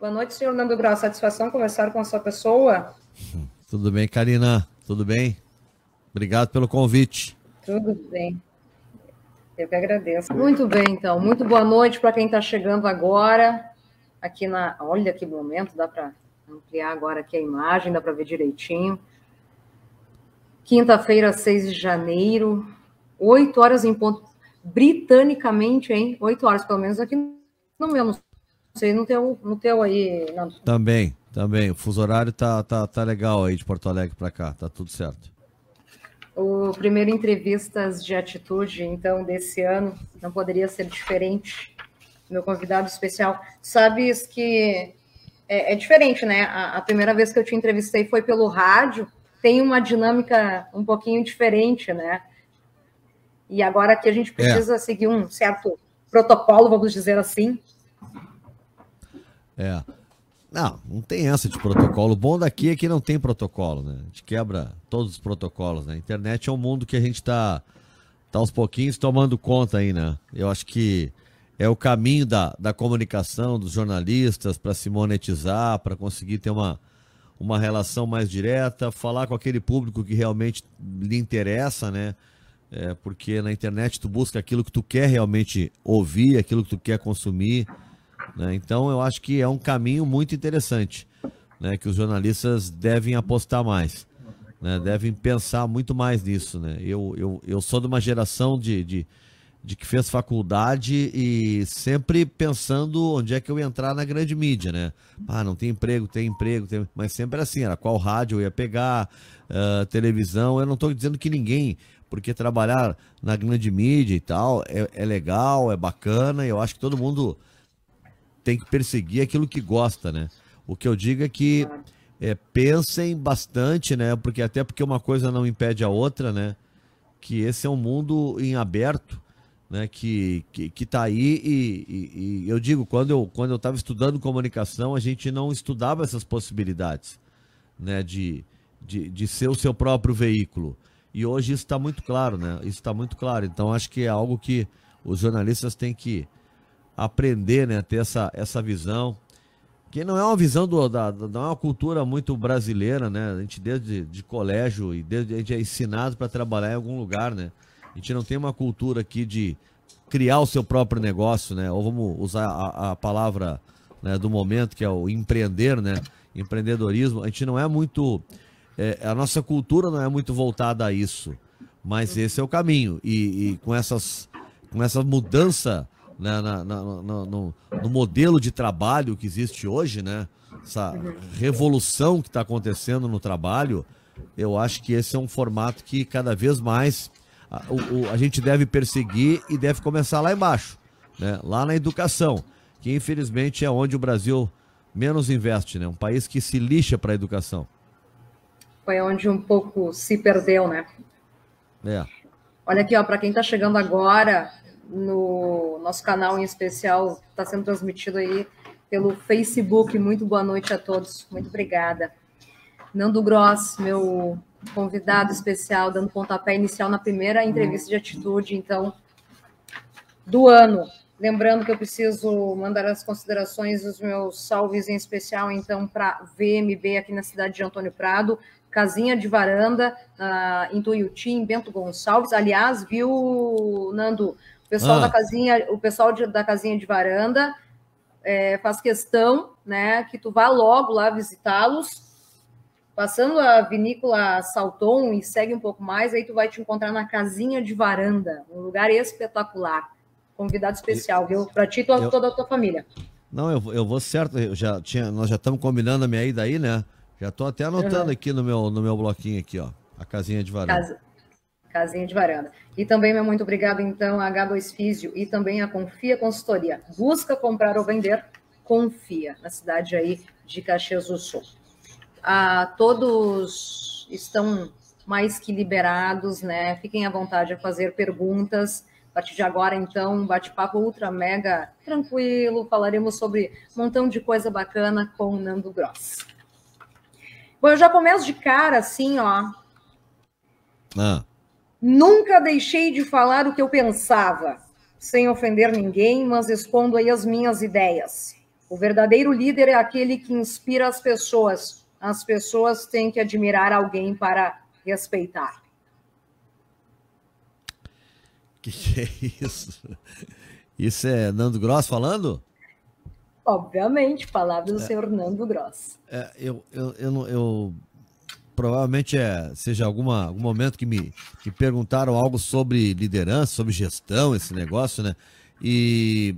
Boa noite, senhor Nando Grau. Satisfação conversar com a sua pessoa. Tudo bem, Karina? Tudo bem? Obrigado pelo convite. Tudo bem. Eu que agradeço. Muito bem, então. Muito boa noite para quem está chegando agora. Aqui na. Olha que momento, dá para ampliar agora aqui a imagem, dá para ver direitinho. Quinta-feira, 6 de janeiro, 8 horas em ponto. Britanicamente, hein? 8 horas, pelo menos aqui no meu. Não sei no teu, no teu aí, Nando. Também, também. O fuso horário tá, tá, tá legal aí de Porto Alegre para cá, tá tudo certo. O primeiro entrevistas de atitude, então, desse ano, não poderia ser diferente. Meu convidado especial. Sabes que é, é diferente, né? A, a, primeira vez que eu te entrevistei foi pelo rádio, tem uma dinâmica um pouquinho diferente, né? E agora que a gente precisa é. seguir um certo protocolo, vamos dizer assim. É. Não, não tem essa de protocolo. O bom daqui é que não tem protocolo, né? A gente quebra todos os protocolos, né? A internet é um mundo que a gente tá, tá aos pouquinhos tomando conta aí, né? Eu acho que é o caminho da, da comunicação, dos jornalistas, para se monetizar, para conseguir ter uma, uma relação mais direta, falar com aquele público que realmente lhe interessa, né? É, porque na internet tu busca aquilo que tu quer realmente ouvir, aquilo que tu quer consumir. Né? Então eu acho que é um caminho muito interessante, né? que os jornalistas devem apostar mais, né? devem pensar muito mais nisso. Né? Eu, eu, eu sou de uma geração de, de, de que fez faculdade e sempre pensando onde é que eu ia entrar na grande mídia, né? Ah, não tem emprego, tem emprego, tem... mas sempre assim, era qual rádio eu ia pegar, uh, televisão. Eu não estou dizendo que ninguém, porque trabalhar na grande mídia e tal é, é legal, é bacana, eu acho que todo mundo tem que perseguir aquilo que gosta, né? O que eu digo é que é, pensem bastante, né? Porque até porque uma coisa não impede a outra, né? Que esse é um mundo em aberto, né? Que, que, que tá aí e, e, e eu digo, quando eu quando eu estava estudando comunicação, a gente não estudava essas possibilidades, né? De, de, de ser o seu próprio veículo. E hoje isso está muito claro, né? Isso está muito claro. Então acho que é algo que os jornalistas têm que aprender, né, ter essa, essa visão, que não é uma visão do, da, não é uma cultura muito brasileira, né? A gente desde de colégio e desde a gente é ensinado para trabalhar em algum lugar, né? A gente não tem uma cultura aqui de criar o seu próprio negócio, né? Ou vamos usar a, a palavra né, do momento que é o empreender, né? Empreendedorismo. A gente não é muito, é, a nossa cultura não é muito voltada a isso, mas esse é o caminho e, e com essas, com essa mudança né, na, na, no, no, no, modelo de trabalho que existe hoje, né? Essa revolução que está acontecendo no trabalho, eu acho que esse é um formato que cada vez mais a, o, a gente deve perseguir e deve começar lá embaixo, né? Lá na educação, que infelizmente é onde o Brasil menos investe, né? Um país que se lixa para a educação. Foi onde um pouco se perdeu, né? É. Olha aqui, ó, para quem está chegando agora, no nosso canal em especial, está sendo transmitido aí pelo Facebook. Muito boa noite a todos, muito obrigada. Nando Gross, meu convidado especial, dando pontapé inicial na primeira entrevista de atitude, então, do ano. Lembrando que eu preciso mandar as considerações dos meus salves em especial, então, para VMB aqui na cidade de Antônio Prado, Casinha de Varanda, uh, em Tuiuti, em Bento Gonçalves. Aliás, viu, Nando, o pessoal ah. da casinha, o pessoal de, da casinha de varanda é, faz questão, né, que tu vá logo lá visitá-los, passando a vinícola Salton e segue um pouco mais, aí tu vai te encontrar na casinha de varanda, um lugar espetacular. Convidado especial, viu? Para ti e eu... toda a tua família. Não, eu, eu vou certo, eu já tinha, nós já estamos combinando a minha ida aí, né? Já estou até anotando uhum. aqui no meu, no meu bloquinho aqui, ó. A casinha de varanda. Casa casinha de varanda. E também, meu muito obrigado, então, a H2 Físio e também a Confia Consultoria. Busca comprar ou vender? Confia, na cidade aí de Caxias do Sul. Ah, todos estão mais que liberados, né? Fiquem à vontade a fazer perguntas. A partir de agora, então, um bate-papo ultra mega tranquilo. Falaremos sobre um montão de coisa bacana com o Nando Gross. Bom, eu já começo de cara assim, ó. Ah. Nunca deixei de falar o que eu pensava, sem ofender ninguém, mas escondo aí as minhas ideias. O verdadeiro líder é aquele que inspira as pessoas. As pessoas têm que admirar alguém para respeitar. Que que é isso? Isso é Nando Gross falando? Obviamente, palavras do é, senhor Nando Gross. É, eu, eu, eu, eu, provavelmente é, seja alguma, algum momento que me, me perguntaram algo sobre liderança, sobre gestão, esse negócio, né? E,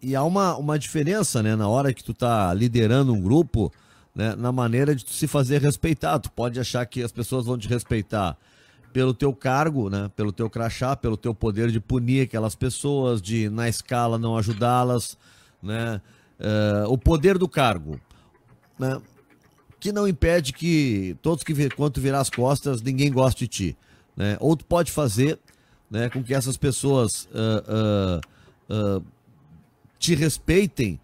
e há uma, uma diferença, né? Na hora que tu tá liderando um grupo, né? Na maneira de tu se fazer respeitar. Tu pode achar que as pessoas vão te respeitar pelo teu cargo, né? Pelo teu crachá, pelo teu poder de punir aquelas pessoas, de na escala não ajudá-las, né? Uh, o poder do cargo, né? Que não impede que todos que quando virar as costas ninguém goste de ti, né? Ou tu pode fazer, né? Com que essas pessoas uh, uh, te respeitem,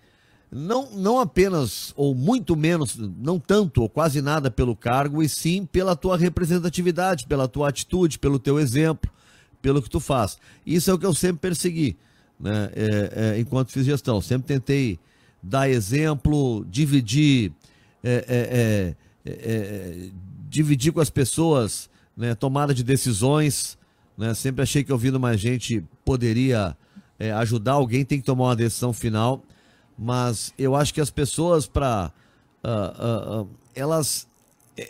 não, não apenas ou muito menos, não tanto ou quase nada pelo cargo, e sim pela tua representatividade, pela tua atitude, pelo teu exemplo, pelo que tu faz. Isso é o que eu sempre persegui né, é, é, enquanto fiz gestão. Sempre tentei dar exemplo, dividir, é, é, é, é dividir com as pessoas né, tomada de decisões. Né, sempre achei que ouvindo mais gente poderia ajudar alguém, tem que tomar uma decisão final. Mas eu acho que as pessoas, para. Uh, uh, uh, elas,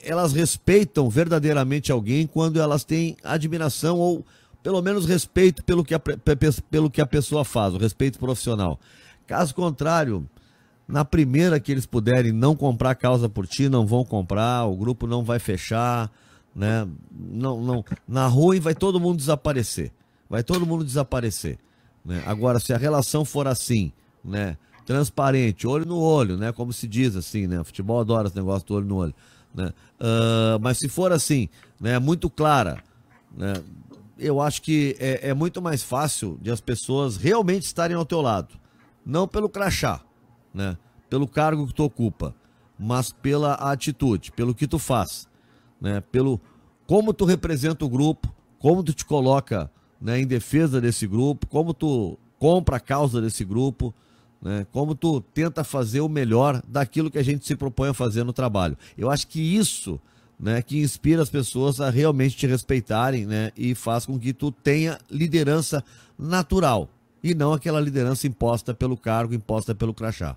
elas respeitam verdadeiramente alguém quando elas têm admiração ou pelo menos respeito pelo que a, pelo que a pessoa faz, o respeito profissional. Caso contrário, na primeira que eles puderem não comprar causa por ti, não vão comprar, o grupo não vai fechar, né? Não, não, na ruim vai todo mundo desaparecer. Vai todo mundo desaparecer, né? Agora se a relação for assim, né, transparente, olho no olho, né, como se diz assim, né? O futebol adora esse negócio do olho no olho, né? Uh, mas se for assim, né, muito clara, né, eu acho que é, é, muito mais fácil de as pessoas realmente estarem ao teu lado. Não pelo crachá, né? Pelo cargo que tu ocupa, mas pela atitude, pelo que tu faz, né? Pelo como tu representa o grupo, como tu te coloca né, em defesa desse grupo, como tu compra a causa desse grupo, né? Como tu tenta fazer o melhor daquilo que a gente se propõe a fazer no trabalho. Eu acho que isso né, que inspira as pessoas a realmente te respeitarem, né, e faz com que tu tenha liderança natural e não aquela liderança imposta pelo cargo, imposta pelo crachá.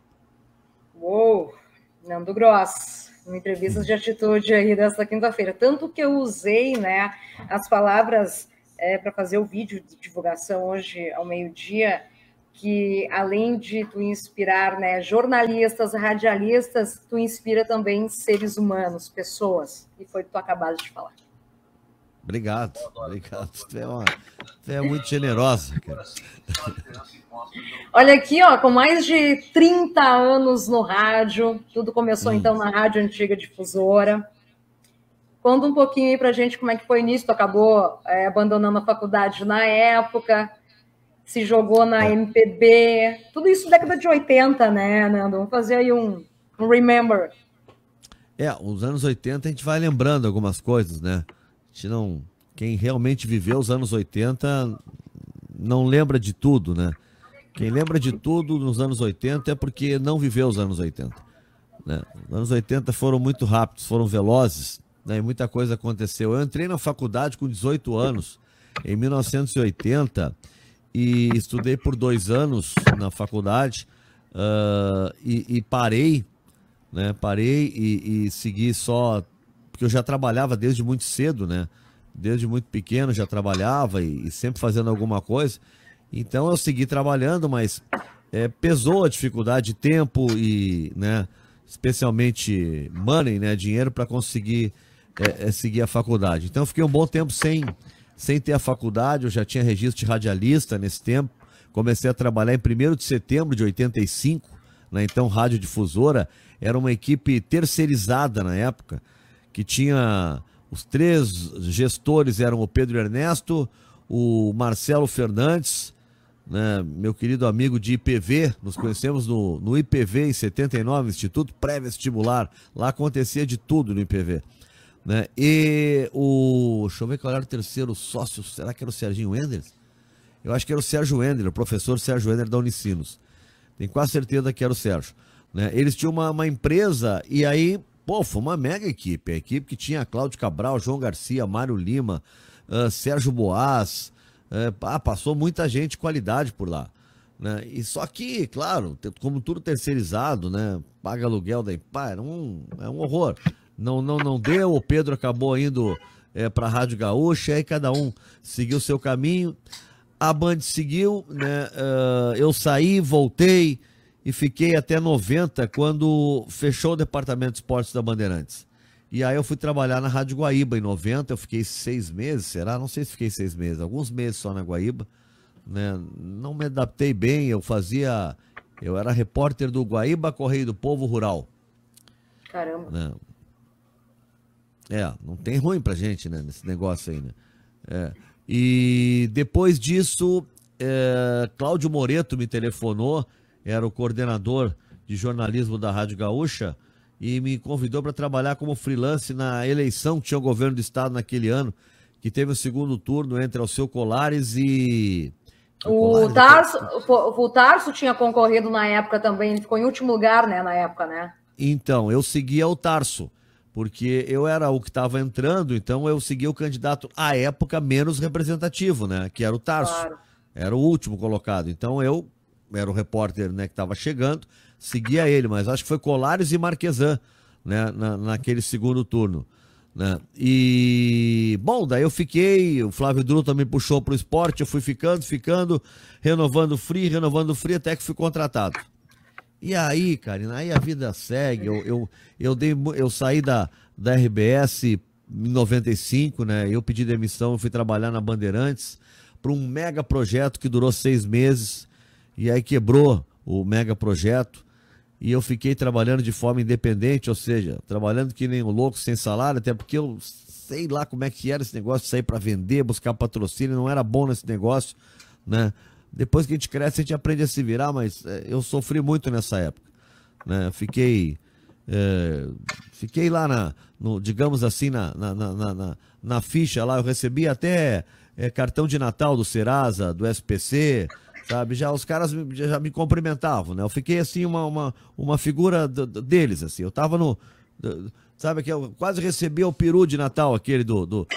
Uou, Nando Gross, uma entrevista de atitude aí desta quinta-feira. Tanto que eu usei, né, as palavras é, para fazer o vídeo de divulgação hoje ao meio-dia, que além de tu inspirar né, jornalistas, radialistas, tu inspira também seres humanos, pessoas, e foi o que tu acabaste de falar. Obrigado, obrigado. Tu é, uma, tu é muito generosa. Cara. Olha aqui, ó, com mais de 30 anos no rádio, tudo começou hum. então na Rádio Antiga Difusora. Conta um pouquinho aí pra gente como é que foi o início, tu acabou é, abandonando a faculdade na época, se jogou na é. MPB, tudo isso década de 80, né, Nando? Vamos fazer aí um, um remember. É, os anos 80 a gente vai lembrando algumas coisas, né? A gente não. Quem realmente viveu os anos 80 não lembra de tudo, né? Quem lembra de tudo nos anos 80 é porque não viveu os anos 80. Né? Os anos 80 foram muito rápidos, foram velozes, né? e muita coisa aconteceu. Eu entrei na faculdade com 18 anos, em 1980 e estudei por dois anos na faculdade uh, e, e, parei, né? Parei e, e, segui só porque eu já trabalhava desde muito cedo, né? Desde muito pequeno já trabalhava e, e sempre fazendo alguma coisa. Então eu segui trabalhando, mas é, pesou a dificuldade de tempo e, né? Especialmente money, né? Dinheiro para conseguir é, é, seguir a faculdade. Então eu fiquei um bom tempo sem sem ter a faculdade, eu já tinha registro de radialista nesse tempo. Comecei a trabalhar em 1 de setembro de 85, na então Rádio Difusora. Era uma equipe terceirizada na época, que tinha os três gestores eram o Pedro Ernesto, o Marcelo Fernandes, né, meu querido amigo de IPV, nos conhecemos no, no IPV em 79, Instituto Pré-Vestibular. Lá acontecia de tudo no IPV. Né? E o. Deixa eu ver qual era o terceiro sócio. Será que era o Serginho Enders? Eu acho que era o Sérgio Ender, o professor Sérgio Ender da Unicinos. Tenho quase certeza que era o Sérgio. Né? Eles tinham uma, uma empresa e aí, pô, foi uma mega equipe. A equipe que tinha Cláudio Cabral, João Garcia, Mário Lima, uh, Sérgio Boas. Uh, passou muita gente de qualidade por lá. Né? E só que, claro, como tudo terceirizado, né? Paga aluguel da pá, era um, é um horror. Não, não, não deu, o Pedro acabou indo é, para a Rádio Gaúcha, aí cada um seguiu seu caminho. A Band seguiu, né? Uh, eu saí, voltei e fiquei até 90, quando fechou o departamento de esportes da Bandeirantes. E aí eu fui trabalhar na Rádio Guaíba em 90, eu fiquei seis meses, será? Não sei se fiquei seis meses, alguns meses só na Guaíba né? Não me adaptei bem, eu fazia. Eu era repórter do Guaíba Correio do Povo Rural. Caramba. Né? É, não tem ruim pra gente, né, nesse negócio aí, né? É. E depois disso, é, Cláudio Moreto me telefonou, era o coordenador de jornalismo da Rádio Gaúcha, e me convidou para trabalhar como freelance na eleição que tinha o governo do estado naquele ano, que teve o segundo turno entre Alceu Colares e o Tarso, o Tarso tinha concorrido na época também, ele ficou em último lugar, né, na época, né? Então, eu seguia o Tarso, porque eu era o que estava entrando, então eu seguia o candidato à época menos representativo, né, que era o Tarso. Claro. Era o último colocado. Então eu era o repórter, né, que estava chegando, seguia ele, mas acho que foi Colares e Marquesan, né, na, naquele segundo turno. Né? E, bom, daí eu fiquei, o Flávio Dru também puxou para o esporte, eu fui ficando, ficando, renovando free, renovando free, até que fui contratado. E aí, Karina, aí a vida segue. Eu, eu, eu, dei, eu saí da, da RBS em 95, né? Eu pedi demissão, fui trabalhar na Bandeirantes para um mega projeto que durou seis meses. E aí quebrou o mega projeto e eu fiquei trabalhando de forma independente, ou seja, trabalhando que nem um louco, sem salário, até porque eu sei lá como é que era esse negócio sair para vender, buscar patrocínio, não era bom nesse negócio, né? Depois que a gente cresce, a gente aprende a se virar, mas é, eu sofri muito nessa época, né? Fiquei, é, fiquei lá na, no, digamos assim, na, na, na, na, na ficha lá, eu recebi até é, cartão de Natal do Serasa, do SPC, sabe? Já os caras já me cumprimentavam, né? Eu fiquei assim uma, uma, uma figura deles, assim. Eu tava no. Sabe que eu quase recebi o peru de Natal, aquele do, do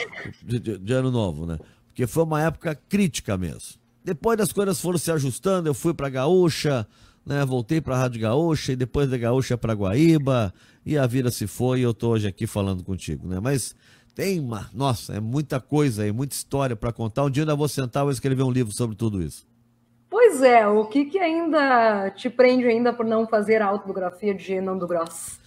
de, de, Ano Novo, né? Porque foi uma época crítica mesmo. Depois das coisas foram se ajustando, eu fui pra Gaúcha, né? Voltei pra Rádio Gaúcha e depois da Gaúcha pra Guaíba e a vida se foi e eu tô hoje aqui falando contigo, né? Mas tem uma, nossa, é muita coisa aí, muita história para contar. Um dia eu ainda vou sentar e escrever um livro sobre tudo isso. Pois é, o que, que ainda te prende ainda por não fazer a autobiografia de Nando Gross?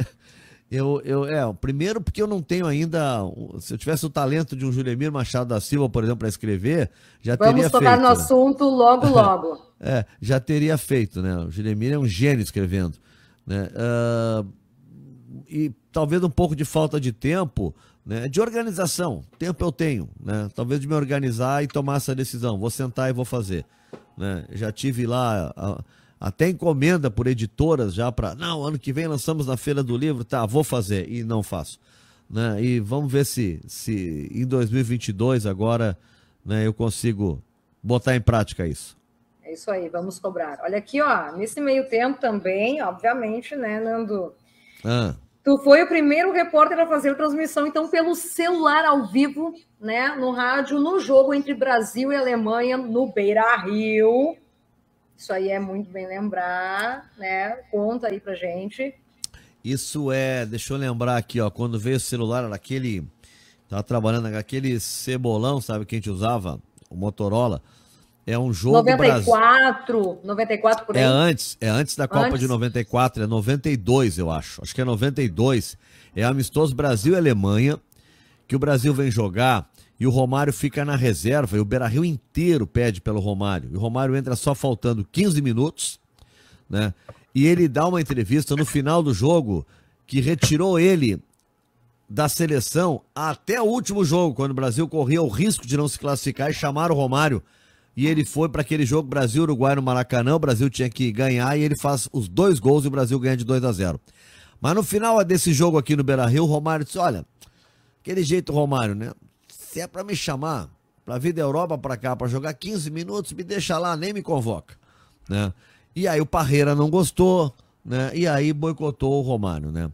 eu, eu, é, primeiro porque eu não tenho ainda, se eu tivesse o talento de um Julemir Machado da Silva, por exemplo, para escrever, já Vamos teria feito. Vamos tocar no assunto logo, logo. é, já teria feito, né? O Julemir é um gênio escrevendo, né? Uh, e talvez um pouco de falta de tempo, né? De organização, tempo eu tenho, né? Talvez de me organizar e tomar essa decisão, vou sentar e vou fazer. Né? Já tive lá a, até encomenda por editoras já para, não, ano que vem lançamos na Feira do Livro, tá, vou fazer e não faço. Né? E vamos ver se, se em 2022 agora né, eu consigo botar em prática isso. É isso aí, vamos cobrar. Olha aqui, ó, nesse meio tempo também, obviamente, né, Nando? Ah. Tu foi o primeiro repórter a fazer transmissão, então, pelo celular ao vivo, né, no rádio, no jogo entre Brasil e Alemanha, no Beira Rio. Isso aí é muito bem lembrar, né? Conta aí pra gente. Isso é, deixa eu lembrar aqui, ó, quando veio o celular, era aquele. Tava trabalhando aquele cebolão, sabe, que a gente usava, o Motorola. É um jogo 94, Brasil... 94 por aí. É antes, é antes da Copa antes? de 94, é 92, eu acho. Acho que é 92. É amistoso Brasil e Alemanha, que o Brasil vem jogar e o Romário fica na reserva e o Beira-Rio inteiro pede pelo Romário. E o Romário entra só faltando 15 minutos, né? E ele dá uma entrevista no final do jogo que retirou ele da seleção até o último jogo, quando o Brasil corria o risco de não se classificar e chamar o Romário e ele foi para aquele jogo Brasil-Uruguai no Maracanã. O Brasil tinha que ganhar e ele faz os dois gols e o Brasil ganha de 2 a 0. Mas no final desse jogo aqui no Beira Rio, o Romário disse: Olha, aquele jeito, Romário, né? Se é para me chamar para vir da Europa para cá para jogar 15 minutos, me deixa lá, nem me convoca, né? E aí o Parreira não gostou, né? E aí boicotou o Romário, né?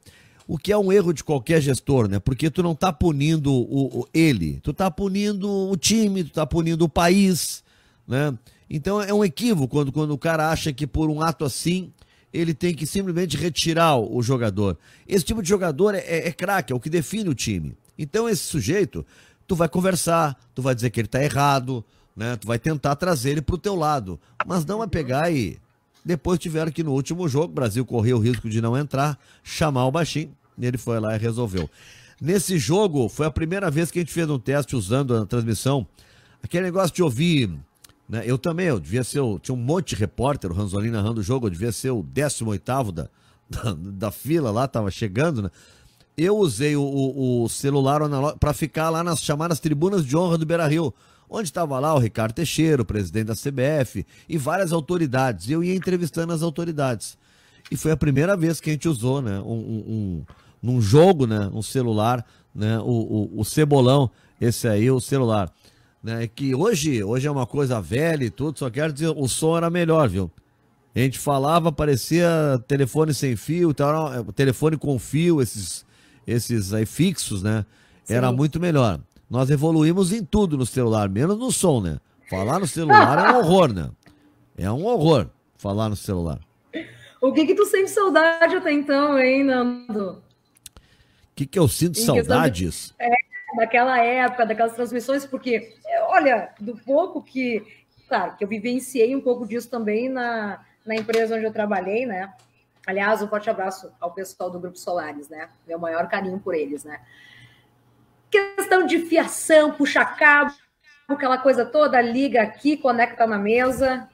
O que é um erro de qualquer gestor, né? Porque tu não tá punindo o, o ele, tu tá punindo o time, tu tá punindo o país, né? Então é um equívoco quando, quando o cara acha que por um ato assim ele tem que simplesmente retirar o jogador. Esse tipo de jogador é, é, é craque, é o que define o time. Então esse sujeito, tu vai conversar, tu vai dizer que ele tá errado, né? Tu vai tentar trazer ele pro teu lado, mas não vai pegar e depois tiveram que no último jogo, o Brasil correu o risco de não entrar, chamar o baixinho, e ele foi lá e resolveu. Nesse jogo, foi a primeira vez que a gente fez um teste usando a transmissão, aquele negócio de ouvir né? Eu também, eu devia ser. O, tinha um monte de repórter, o Ranzolin narrando o jogo, eu devia ser o 18 da, da, da fila lá, tava chegando, né? Eu usei o, o, o celular para ficar lá nas chamadas tribunas de honra do Beira Rio, onde estava lá o Ricardo Teixeira, o presidente da CBF, e várias autoridades. Eu ia entrevistando as autoridades. E foi a primeira vez que a gente usou, né? Um, um, um num jogo, né? Um celular, né? O, o, o cebolão, esse aí, o celular né? Que hoje, hoje é uma coisa velha e tudo, só quero dizer, o som era melhor, viu? A gente falava, parecia telefone sem fio, telefone com fio, esses, esses aí fixos, né? Era Sim. muito melhor. Nós evoluímos em tudo no celular, menos no som, né? Falar no celular é um horror, né? É um horror falar no celular. O que que tu sente saudade até então, hein, Nando? O que que eu sinto em saudades? De... É, daquela época, daquelas transmissões, porque, olha, do pouco que, claro, que eu vivenciei um pouco disso também na, na empresa onde eu trabalhei, né? Aliás, um forte abraço ao pessoal do Grupo Solares, né? Meu maior carinho por eles, né? Questão de fiação, puxa cabo, aquela coisa toda, liga aqui, conecta na mesa.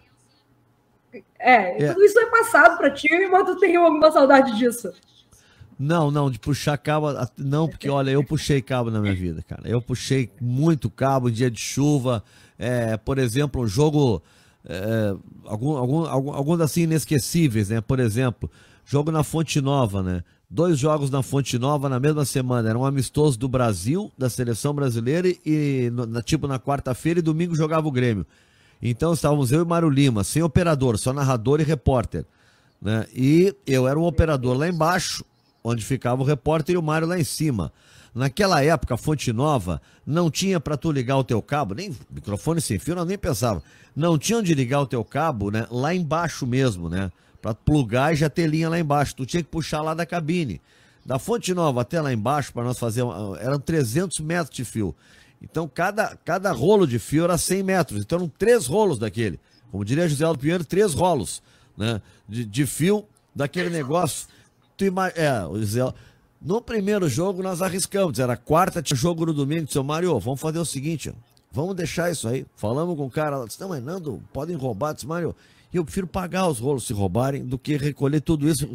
É, é. tudo isso é passado para ti, mas tu tem alguma saudade disso? Não, não, de puxar cabo. Não, porque olha, eu puxei cabo na minha vida, cara. Eu puxei muito cabo em dia de chuva. É, por exemplo, um jogo. É, algum, algum, algum, alguns assim inesquecíveis, né? Por exemplo, jogo na Fonte Nova, né? Dois jogos na Fonte Nova na mesma semana. Era um amistoso do Brasil, da seleção brasileira, e na, tipo na quarta-feira e domingo jogava o Grêmio. Então estávamos eu e Mário Lima, sem operador, só narrador e repórter. Né? E eu era um operador lá embaixo, onde ficava o repórter e o Mário lá em cima. Naquela época, Fonte Nova não tinha para tu ligar o teu cabo, nem microfone sem fio, nós nem pensava. Não tinha onde ligar o teu cabo, né? Lá embaixo mesmo, né? Para plugar e já ter linha lá embaixo. Tu tinha que puxar lá da cabine. Da Fonte Nova até lá embaixo, para nós fazer. Uma, eram 300 metros de fio. Então, cada, cada rolo de fio era 100 metros. Então, eram três rolos daquele. Como diria José Aldo Pinheiro, três rolos né? de, de fio daquele negócio Tu. É, o Zé... No primeiro jogo nós arriscamos, era quarta, tinha jogo no domingo, seu Mário, vamos fazer o seguinte, vamos deixar isso aí. Falamos com o cara, disse, não, mas Nando, podem roubar, disse, Mário, eu prefiro pagar os rolos se roubarem do que recolher tudo isso.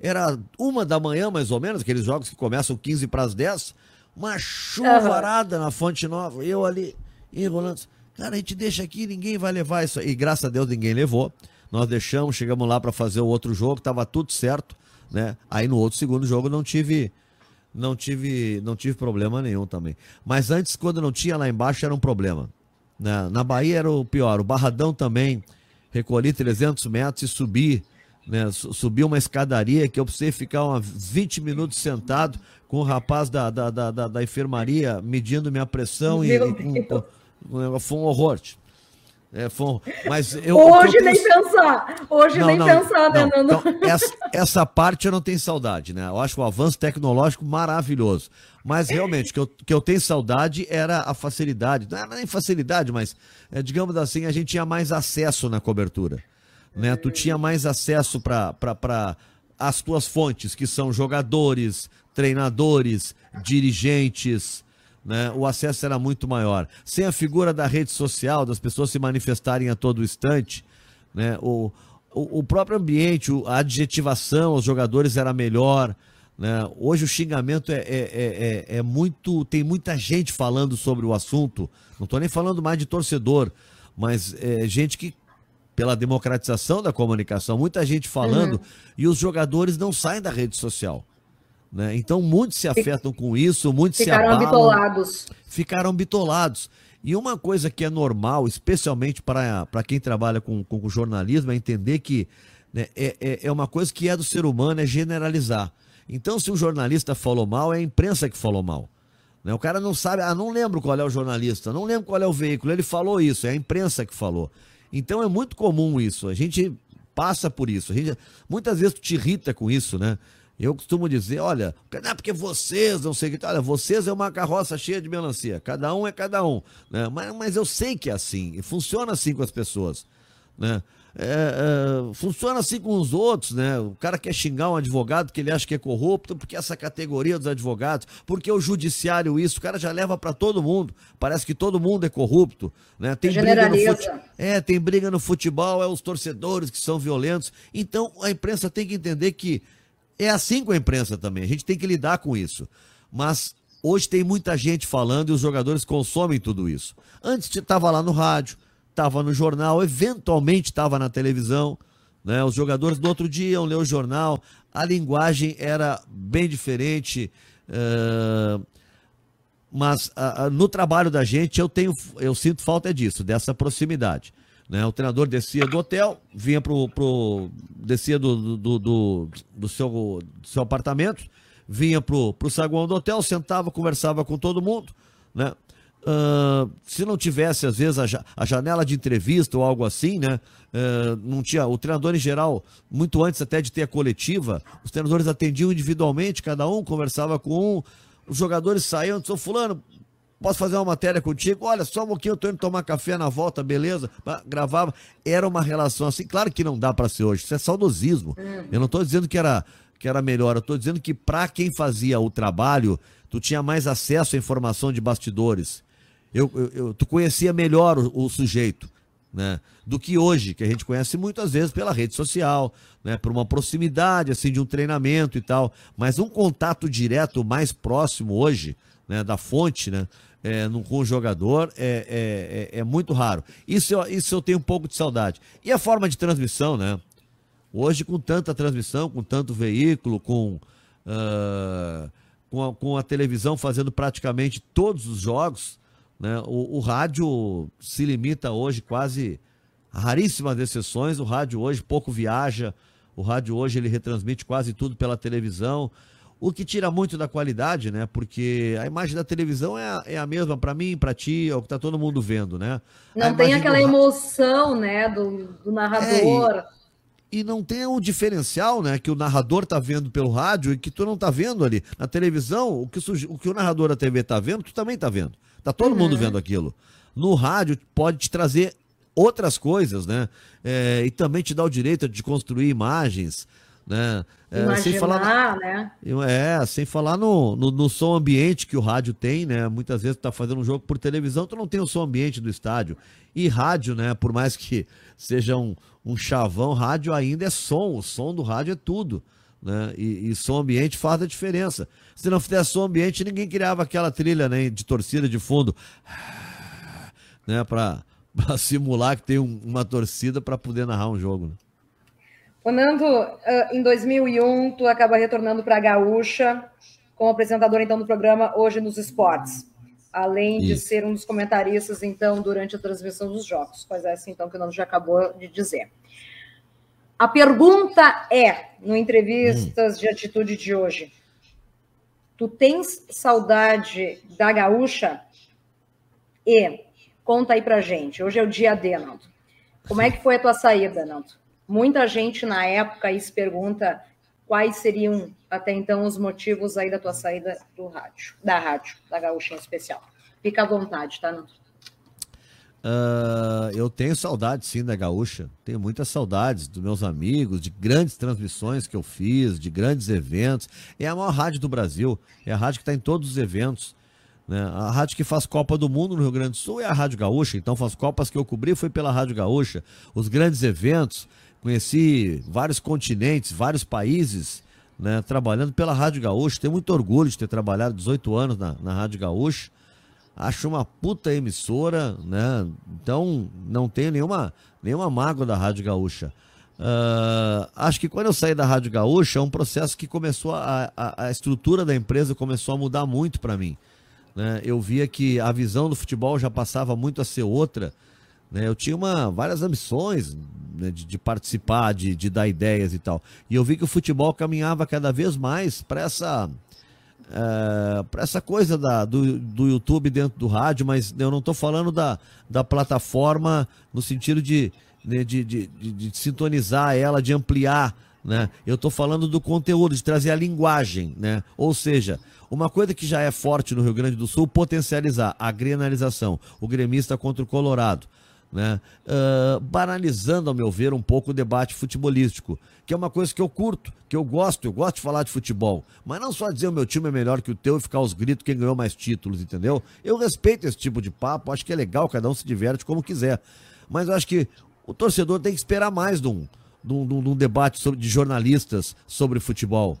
Era uma da manhã, mais ou menos, aqueles jogos que começam 15 para as 10, uma chuvarada uhum. na Fonte Nova, eu ali enrolando. Cara, a gente deixa aqui, ninguém vai levar isso aí. E graças a Deus ninguém levou. Nós deixamos, chegamos lá para fazer o outro jogo, estava tudo certo né? Aí no outro segundo jogo não tive não tive não tive problema nenhum também. Mas antes quando não tinha lá embaixo era um problema. Na, na Bahia era o pior. O Barradão também recolhi 300 metros e subi, né? Subi uma escadaria que eu precisei ficar uns 20 minutos sentado com o rapaz da, da, da, da, da enfermaria medindo minha pressão e, e um, foi um horror. É, foi, mas eu, Hoje eu nem pensar. Hoje não, nem não, pensar, né, não. Então, essa, essa, parte eu não tenho saudade, né? Eu acho o avanço tecnológico maravilhoso. Mas realmente, o que eu, que eu tenho saudade era a facilidade. Não era nem facilidade, mas, é, digamos assim, a gente tinha mais acesso na cobertura. Né? Tu tinha mais acesso para as tuas fontes, que são jogadores, treinadores, dirigentes né, o acesso era muito maior. Sem a figura da rede social, das pessoas se manifestarem a todo instante, né, o, o, o próprio ambiente, a adjetivação aos jogadores era melhor. Né? Hoje o xingamento é, é, é, é, é muito. Tem muita gente falando sobre o assunto. Não estou nem falando mais de torcedor, mas é gente que pela democratização da comunicação, muita gente falando, uhum. e os jogadores não saem da rede social. Né? Então muitos se afetam com isso, muitos ficaram se abalam. bitolados. Ficaram bitolados. E uma coisa que é normal, especialmente para quem trabalha com, com jornalismo, é entender que né, é, é, é uma coisa que é do ser humano, é generalizar. Então, se um jornalista falou mal, é a imprensa que falou mal. Né? O cara não sabe, ah, não lembro qual é o jornalista, não lembro qual é o veículo, ele falou isso, é a imprensa que falou. Então é muito comum isso, a gente passa por isso, gente, muitas vezes tu te irrita com isso, né? Eu costumo dizer, olha, não é porque vocês não sei o que, olha, vocês é uma carroça cheia de melancia, cada um é cada um, né? Mas, mas eu sei que é assim, funciona assim com as pessoas, né? É, é, funciona assim com os outros, né? O cara quer xingar um advogado que ele acha que é corrupto, porque essa categoria dos advogados, porque o judiciário isso, o cara já leva para todo mundo. Parece que todo mundo é corrupto, né? Tem briga no fute... É, tem briga no futebol, é os torcedores que são violentos. Então a imprensa tem que entender que é assim com a imprensa também. A gente tem que lidar com isso. Mas hoje tem muita gente falando e os jogadores consomem tudo isso. Antes estava lá no rádio, estava no jornal, eventualmente estava na televisão. Né? Os jogadores do outro dia iam ler o jornal, a linguagem era bem diferente. Uh, mas uh, no trabalho da gente eu tenho, eu sinto falta disso, dessa proximidade. Né? O treinador descia do hotel, vinha pro, pro descia do, do, do, do seu, do seu apartamento, vinha pro, pro saguão do hotel, sentava, conversava com todo mundo, né? Uh, se não tivesse, às vezes, a, a, janela de entrevista ou algo assim, né? Uh, não tinha. O treinador, em geral, muito antes até de ter a coletiva, os treinadores atendiam individualmente, cada um conversava com um. Os jogadores saíam, sou fulano, Posso fazer uma matéria contigo? Olha, só um pouquinho, eu tô indo tomar café na volta, beleza? Gravava. Era uma relação assim. Claro que não dá para ser hoje. Isso é saudosismo. Uhum. Eu não tô dizendo que era, que era melhor. Eu tô dizendo que para quem fazia o trabalho, tu tinha mais acesso à informação de bastidores. Eu, eu, eu tu conhecia melhor o, o sujeito. Né, do que hoje, que a gente conhece muitas vezes pela rede social, né, por uma proximidade assim de um treinamento e tal, mas um contato direto mais próximo hoje, né, da fonte, né, é, no, com o jogador é, é, é, é, muito raro. Isso eu, isso eu tenho um pouco de saudade. E a forma de transmissão, né? Hoje, com tanta transmissão, com tanto veículo, com, uh, com, a, com, a, televisão fazendo praticamente todos os jogos, né? O, o rádio se limita hoje quase a raríssimas exceções. O rádio hoje pouco viaja. O rádio hoje ele retransmite quase tudo pela televisão. O que tira muito da qualidade, né? Porque a imagem da televisão é a, é a mesma para mim, para ti, é o que tá todo mundo vendo, né? Não tem aquela do... emoção, né, do, do narrador. É, e, e, não tem o um diferencial, né, que o narrador tá vendo pelo rádio e que tu não tá vendo ali. Na televisão, o que, o, que o narrador da TV tá vendo, tu também tá vendo. Tá todo uhum. mundo vendo aquilo. No rádio pode te trazer outras coisas, né? É, e também te dá o direito de construir imagens né? É, sem falar, né? É, sem falar no, no, no, som ambiente que o rádio tem, né? Muitas vezes tu tá fazendo um jogo por televisão, tu não tem o som ambiente do estádio. E rádio, né? Por mais que seja um, um chavão, rádio ainda é som. O som do rádio é tudo. Né? E, e som ambiente faz a diferença. Se não fizesse som ambiente, ninguém criava aquela trilha né, de torcida de fundo, né? Para simular que tem um, uma torcida para poder narrar um jogo. Né? Fernando, ah, em 2001, tu acaba retornando para a Gaúcha como apresentador, então, do programa Hoje nos Esportes. Além Isso. de ser um dos comentaristas, então, durante a transmissão dos jogos. Pois é, assim, então, que o Nando já acabou de dizer. A pergunta é, no Entrevistas hum. de Atitude de hoje, tu tens saudade da Gaúcha? E conta aí pra gente, hoje é o dia D, Nando. Como é que foi a tua saída, Nando? Muita gente na época aí se pergunta quais seriam até então os motivos aí da tua saída do rádio, da rádio, da Gaúcha em especial. Fica à vontade, tá, Nando? Uh, eu tenho saudade sim da Gaúcha, tenho muitas saudades dos meus amigos, de grandes transmissões que eu fiz, de grandes eventos. É a maior rádio do Brasil, é a rádio que está em todos os eventos. Né? A rádio que faz Copa do Mundo no Rio Grande do Sul é a Rádio Gaúcha, então as Copas que eu cobri foi pela Rádio Gaúcha. Os grandes eventos, conheci vários continentes, vários países, né, trabalhando pela Rádio Gaúcha. Tenho muito orgulho de ter trabalhado 18 anos na, na Rádio Gaúcha. Acho uma puta emissora, né? Então não tenho nenhuma, nenhuma mágoa da Rádio Gaúcha. Uh, acho que quando eu saí da Rádio Gaúcha, é um processo que começou a, a, a estrutura da empresa começou a mudar muito para mim. né, eu via que a visão do futebol já passava muito a ser outra. Né? Eu tinha uma, várias ambições né, de, de, participar, de, de dar ideias e tal. E eu vi que o futebol caminhava cada vez mais para essa. É, para essa coisa da, do, do YouTube dentro do rádio, mas eu não estou falando da, da plataforma no sentido de, de, de, de, de sintonizar ela, de ampliar né? Eu estou falando do conteúdo, de trazer a linguagem, né? Ou seja, uma coisa que já é forte no Rio Grande do Sul, potencializar a grenalização, o gremista contra o Colorado, né? Uh, banalizando, ao meu ver, um pouco o debate futebolístico, que é uma coisa que eu curto, que eu gosto, eu gosto de falar de futebol, mas não só dizer o meu time é melhor que o teu e ficar os gritos quem ganhou mais títulos, entendeu? Eu respeito esse tipo de papo, acho que é legal, cada um se diverte como quiser, mas eu acho que o torcedor tem que esperar mais de um, de um, de um debate sobre, de jornalistas sobre futebol.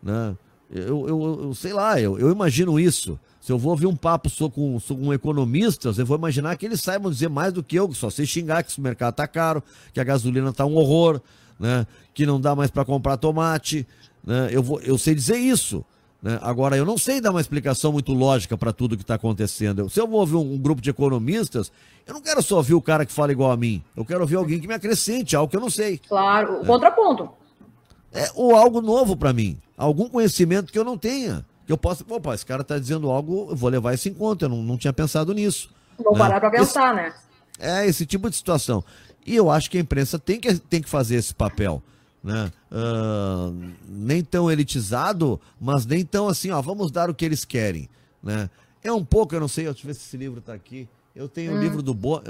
Né? Eu, eu, eu sei lá, eu, eu imagino isso. Se eu vou ouvir um papo sou com, sou com economistas, eu vou imaginar que eles saibam dizer mais do que eu, que só sei xingar que o mercado tá caro, que a gasolina tá um horror, né? que não dá mais para comprar tomate. Né? Eu, vou, eu sei dizer isso. Né? Agora, eu não sei dar uma explicação muito lógica para tudo que está acontecendo. Se eu vou ouvir um, um, grupo de economistas, eu não quero só ouvir o cara que fala igual a mim. Eu quero ouvir alguém que me acrescente algo que eu não sei. Claro, o é. contraponto. É, ou algo novo para mim. Algum conhecimento que eu não tenha. Que eu possa, opa, esse cara está dizendo algo, eu vou levar isso em conta. Eu não, não tinha pensado nisso. Vou né? parar para pensar, esse, né? É, esse tipo de situação. E eu acho que a imprensa tem que, tem que fazer esse papel né? Uh, nem tão elitizado, mas nem tão assim, ó, vamos dar o que eles querem, né? É um pouco, eu não sei, deixa eu ver se esse livro está aqui. Eu tenho hum. o livro do Boni,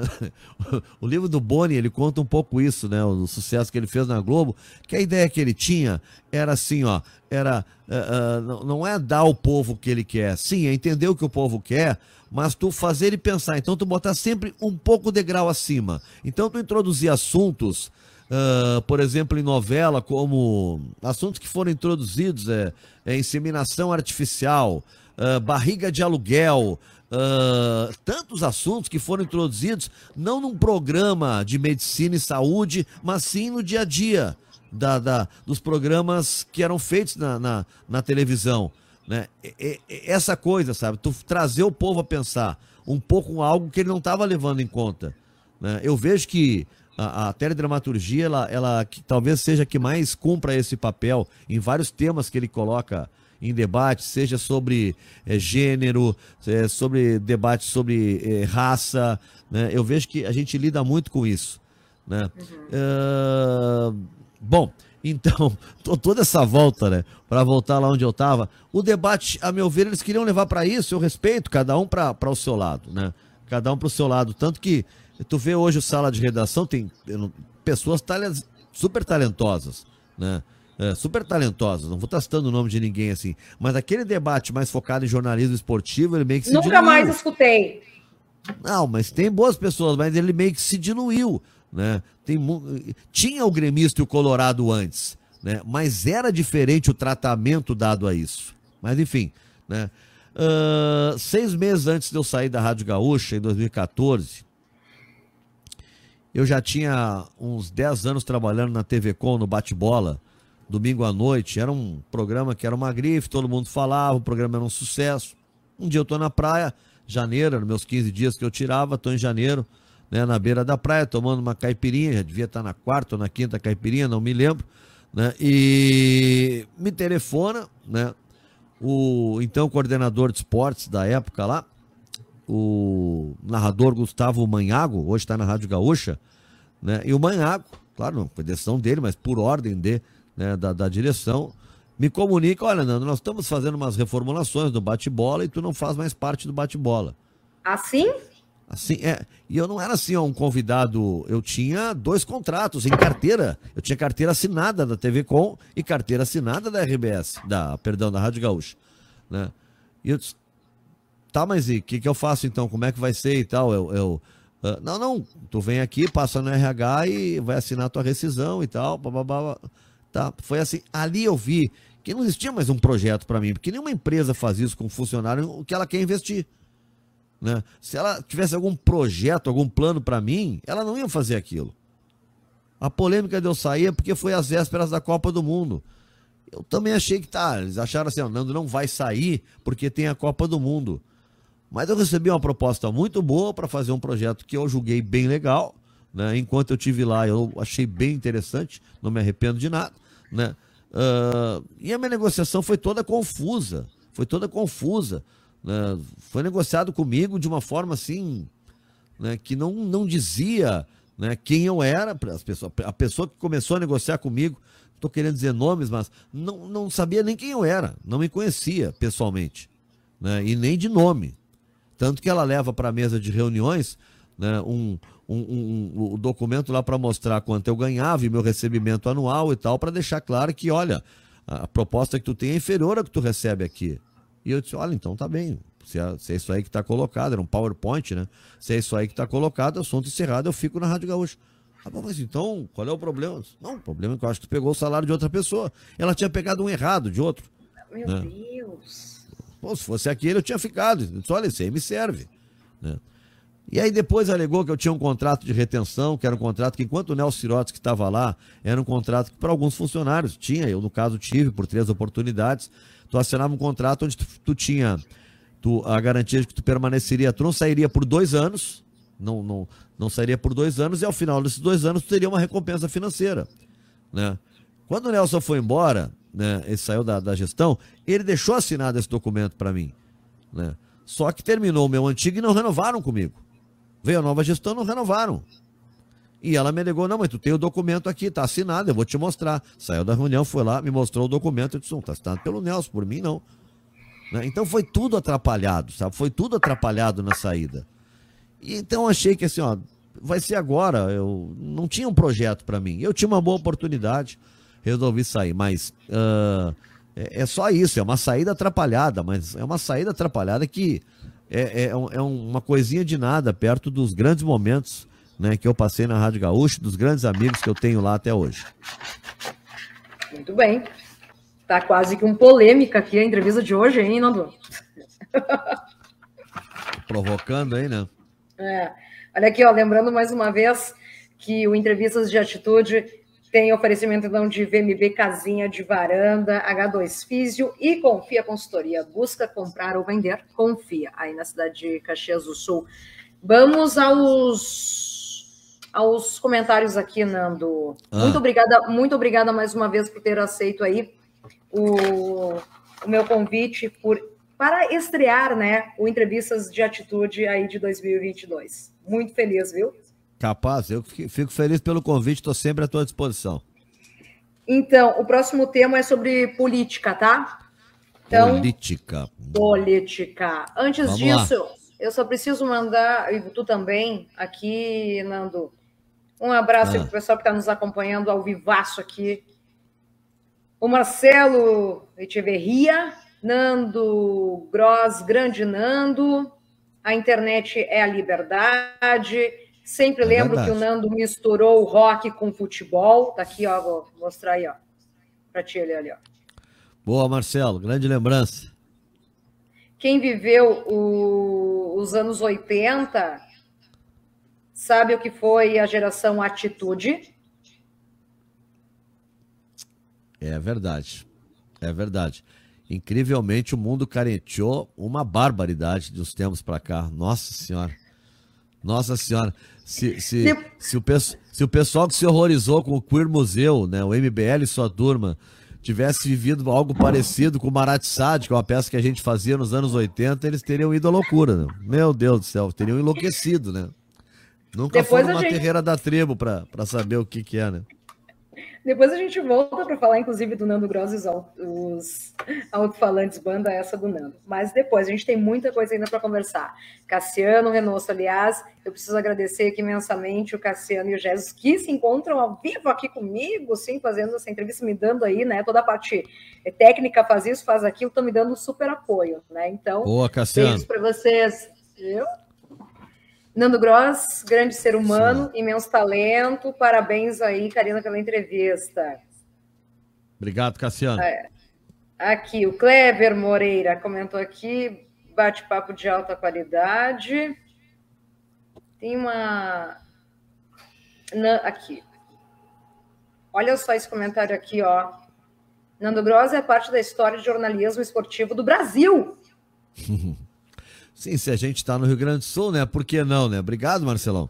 o livro do Boni, ele conta um pouco isso, né? O, sucesso que ele fez na Globo, que a ideia que ele tinha era assim, ó, era uh, uh, não é dar ao povo o que ele quer, sim, é entender o que o povo quer, mas tu fazer ele pensar. Então tu botar sempre um pouco de grau acima. Então tu introduzir assuntos Uh, por exemplo, em novela, como assuntos que foram introduzidos, é, é inseminação artificial, uh, barriga de aluguel, uh, tantos assuntos que foram introduzidos, não num programa de medicina e saúde, mas sim no dia a dia da, da dos programas que eram feitos na, na, na televisão. Né? E, e, essa coisa, sabe? Tu trazer o povo a pensar um pouco algo que ele não estava levando em conta. Né? Eu vejo que a, a teledramaturgia, ela, ela que talvez seja que mais cumpra esse papel em vários temas que ele coloca em debate, seja sobre é, gênero, é, sobre debate sobre é, raça. Né? Eu vejo que a gente lida muito com isso. Né? Uhum. Uh, bom, então, toda essa volta, né, para voltar lá onde eu estava, o debate, a meu ver, eles queriam levar para isso, eu respeito, cada um para o seu lado, né? Cada um para o seu lado. Tanto que Tu vê hoje o sala de redação, tem pessoas super talentosas, né? É, super talentosas, não vou estar citando o nome de ninguém assim, mas aquele debate mais focado em jornalismo esportivo, ele meio que se Nunca diluiu. mais escutei. Não, mas tem boas pessoas, mas ele meio que se diluiu, né? Tem, tinha o gremista e o colorado antes, né? Mas era diferente o tratamento dado a isso. Mas enfim, né? Uh, seis meses antes de eu sair da Rádio Gaúcha, em 2014, eu já tinha uns 10 anos trabalhando na TV Com, no bate-bola, domingo à noite. Era um programa que era uma grife, todo mundo falava, o programa era um sucesso. Um dia eu tô na praia, janeiro, nos meus 15 dias que eu tirava, tô em janeiro, né, na beira da praia, tomando uma caipirinha, já devia estar na quarta ou na quinta caipirinha, não me lembro, né? E me telefona, né? O então coordenador de esportes da época lá, o narrador Gustavo Manhago, hoje está na Rádio Gaúcha, né? E o Manhago, claro, não foi decisão dele, mas por ordem de, né, da, da direção, me comunica, olha, Nando, nós estamos fazendo umas reformulações do bate-bola e tu não faz mais parte do bate-bola. Assim? Assim, é. E eu não era assim, ó, um convidado. Eu tinha dois contratos em carteira. Eu tinha carteira assinada da TV Com e carteira assinada da RBS, da, perdão, da Rádio Gaúcha. Né? E eu disse, Tá, mas e o que, que eu faço então? Como é que vai ser e tal? Eu, eu uh, não, não, tu vem aqui, passa no RH e vai assinar tua rescisão e tal. Blá, Tá, foi assim. Ali eu vi que não existia mais um projeto para mim, porque nenhuma empresa faz isso com funcionário o que ela quer investir. Né? Se ela tivesse algum projeto, algum plano para mim, ela não ia fazer aquilo. A polêmica de eu sair é porque foi às vésperas da Copa do Mundo. Eu também achei que tá. Eles acharam assim: o Nando não vai sair porque tem a Copa do Mundo. Mas eu recebi uma proposta muito boa para fazer um projeto que eu julguei bem legal. Né? Enquanto eu tive lá, eu achei bem interessante, não me arrependo de nada. Né? Uh, e a minha negociação foi toda confusa, foi toda confusa. Né? Foi negociado comigo de uma forma assim, né? que não, não dizia né? quem eu era, as pessoas, a pessoa que começou a negociar comigo, estou querendo dizer nomes, mas não, não sabia nem quem eu era, não me conhecia pessoalmente, né? e nem de nome. Tanto que ela leva para a mesa de reuniões né, um, um, um, um documento lá para mostrar quanto eu ganhava e meu recebimento anual e tal, para deixar claro que, olha, a proposta que tu tem é inferior à que tu recebe aqui. E eu disse, olha, então tá bem. Se é, se é isso aí que está colocado, era um PowerPoint, né? Se é isso aí que está colocado, assunto encerrado, eu fico na Rádio Gaúcha. Ah, bom, mas então, qual é o problema? Não, o problema é que eu acho que tu pegou o salário de outra pessoa. Ela tinha pegado um errado de outro. Meu né? Deus. Pô, se fosse aquele, eu tinha ficado. Eu disse, olha, esse aí me serve. Né? E aí depois alegou que eu tinha um contrato de retenção, que era um contrato que, enquanto o Nelson Sirotes que estava lá, era um contrato que para alguns funcionários tinha, eu no caso tive por três oportunidades, tu assinava um contrato onde tu, tu tinha tu, a garantia de que tu permaneceria, tu não sairia por dois anos, não, não, não sairia por dois anos, e ao final desses dois anos tu teria uma recompensa financeira. Né? Quando o Nelson foi embora, né, ele saiu da, da gestão, ele deixou assinado esse documento para mim. Né? Só que terminou o meu antigo e não renovaram comigo. Veio a nova gestão, não renovaram. E ela me negou, não, mas tu tem o documento aqui, tá assinado, eu vou te mostrar. Saiu da reunião, foi lá, me mostrou o documento, eu disse, não, tá assinado pelo Nelson, por mim não. Né? Então foi tudo atrapalhado, sabe? Foi tudo atrapalhado na saída. E então achei que assim, ó, vai ser agora, eu não tinha um projeto para mim. Eu tinha uma boa oportunidade, resolvi sair. Mas uh, é, é, só isso, é uma saída atrapalhada, mas é uma saída atrapalhada que é, é, é uma coisinha de nada perto dos grandes momentos né, que eu passei na Rádio Gaúcho, dos grandes amigos que eu tenho lá até hoje. Muito bem. Tá quase que um polêmica aqui a entrevista de hoje, hein, Nando? Provocando aí, né? É. Olha aqui, ó, lembrando mais uma vez que o Entrevistas de Atitude tem oferecimento então de VMB Casinha de Varanda, H2 Físio e Confia Consultoria. Busca comprar ou vender? Confia, aí na cidade de Caxias do Sul. Vamos aos, aos comentários aqui, Nando. Ah. Muito obrigada, muito obrigada mais uma vez por ter aceito aí o, o meu convite por, para estrear né, o Entrevistas de Atitude aí de 2022. Muito feliz, viu? Capaz, eu fico feliz pelo convite, estou sempre à tua disposição. Então, o próximo tema é sobre política, tá? Então, política. Política. Antes Vamos disso, lá. eu só preciso mandar, e tu também, aqui, Nando, um abraço ah. para o pessoal que está nos acompanhando ao vivaço aqui. O Marcelo Echeverria, Nando Gross, grande Nando. A internet é a liberdade. Sempre é lembro verdade. que o Nando misturou o rock com futebol. Tá aqui, ó, vou mostrar aí, ó. Pra ti ali, ali, ó. Boa, Marcelo, grande lembrança. Quem viveu o, os anos 80 sabe o que foi a geração Atitude. É verdade. É verdade. Incrivelmente, o mundo carenteou uma barbaridade dos tempos para cá. Nossa Senhora. Nossa Senhora. Se, se, se, o, se o pessoal que se horrorizou com o Queer Museu, né, o MBL e sua turma, tivesse vivido algo parecido com o Marat Sad, que é uma peça que a gente fazia nos anos 80, eles teriam ido à loucura. Né? Meu Deus do céu, teriam enlouquecido, né? Nunca Depois foram uma gente... terreira da tribo para saber o que, que é, né? Depois a gente volta para falar, inclusive, do Nando Gross e os alto-falantes banda essa do Nando. Mas depois, a gente tem muita coisa ainda para conversar. Cassiano Renosso, aliás, eu preciso agradecer aqui imensamente o Cassiano e o Jesus, que se encontram ao vivo aqui comigo, sim, fazendo essa entrevista, me dando aí, né, toda a parte técnica, faz isso, faz aquilo, estão me dando super apoio, né? Então, Boa, Cassiano. para vocês. Eu Nando Gross, grande ser humano, Sim. imenso talento. Parabéns aí, Karina, pela entrevista. Obrigado, Cassiano. É. Aqui, o Clever Moreira comentou aqui, bate-papo de alta qualidade. Tem uma. Aqui. Olha só esse comentário aqui, ó. Nando Gross é parte da história de jornalismo esportivo do Brasil. Sim, se a gente está no Rio Grande do Sul, né? Por que não, né? Obrigado, Marcelão.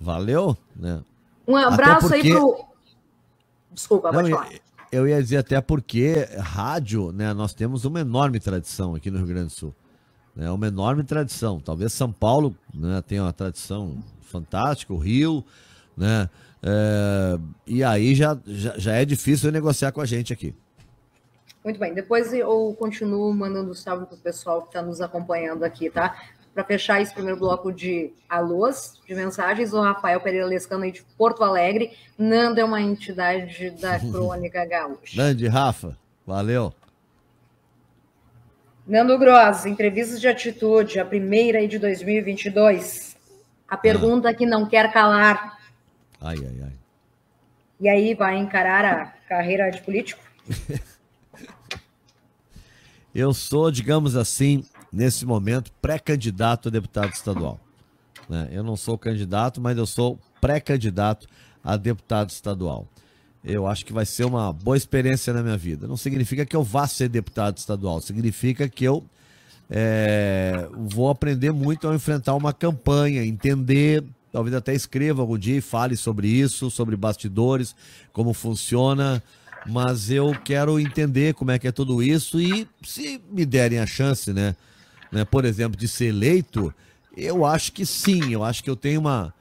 Valeu, né? Um abraço porque... aí pro. Desculpa, não, pode falar. Eu ia dizer até porque rádio, né? Nós temos uma enorme tradição aqui no Rio Grande do Sul. É uma enorme tradição. Talvez São Paulo né, tenha uma tradição fantástica, o Rio, né? É, e aí já, já, já é difícil negociar com a gente aqui. Muito bem, depois eu continuo mandando salve para o pessoal que está nos acompanhando aqui, tá? Para fechar esse primeiro bloco de alôs, de mensagens, o Rafael Pereira Lescano aí de Porto Alegre. Nanda é uma entidade da Crônica Gaúcha. Nande, Rafa, valeu. Nando Gross, entrevistas de atitude, a primeira aí de 2022. A pergunta ah. que não quer calar. Ai, ai, ai. E aí, vai encarar a carreira de político? Eu sou, digamos assim, nesse momento, pré-candidato a deputado estadual. Né? Eu não sou candidato, mas eu sou pré-candidato a deputado estadual. Eu acho que vai ser uma boa experiência na minha vida. Não significa que eu vá ser deputado estadual, significa que eu é, vou aprender muito ao enfrentar uma campanha, entender, talvez até escreva algum dia e fale sobre isso, sobre bastidores, como funciona mas eu quero entender como é que é tudo isso e se me derem a chance, né, né, por exemplo, de ser eleito, eu acho que sim, eu acho que eu tenho uma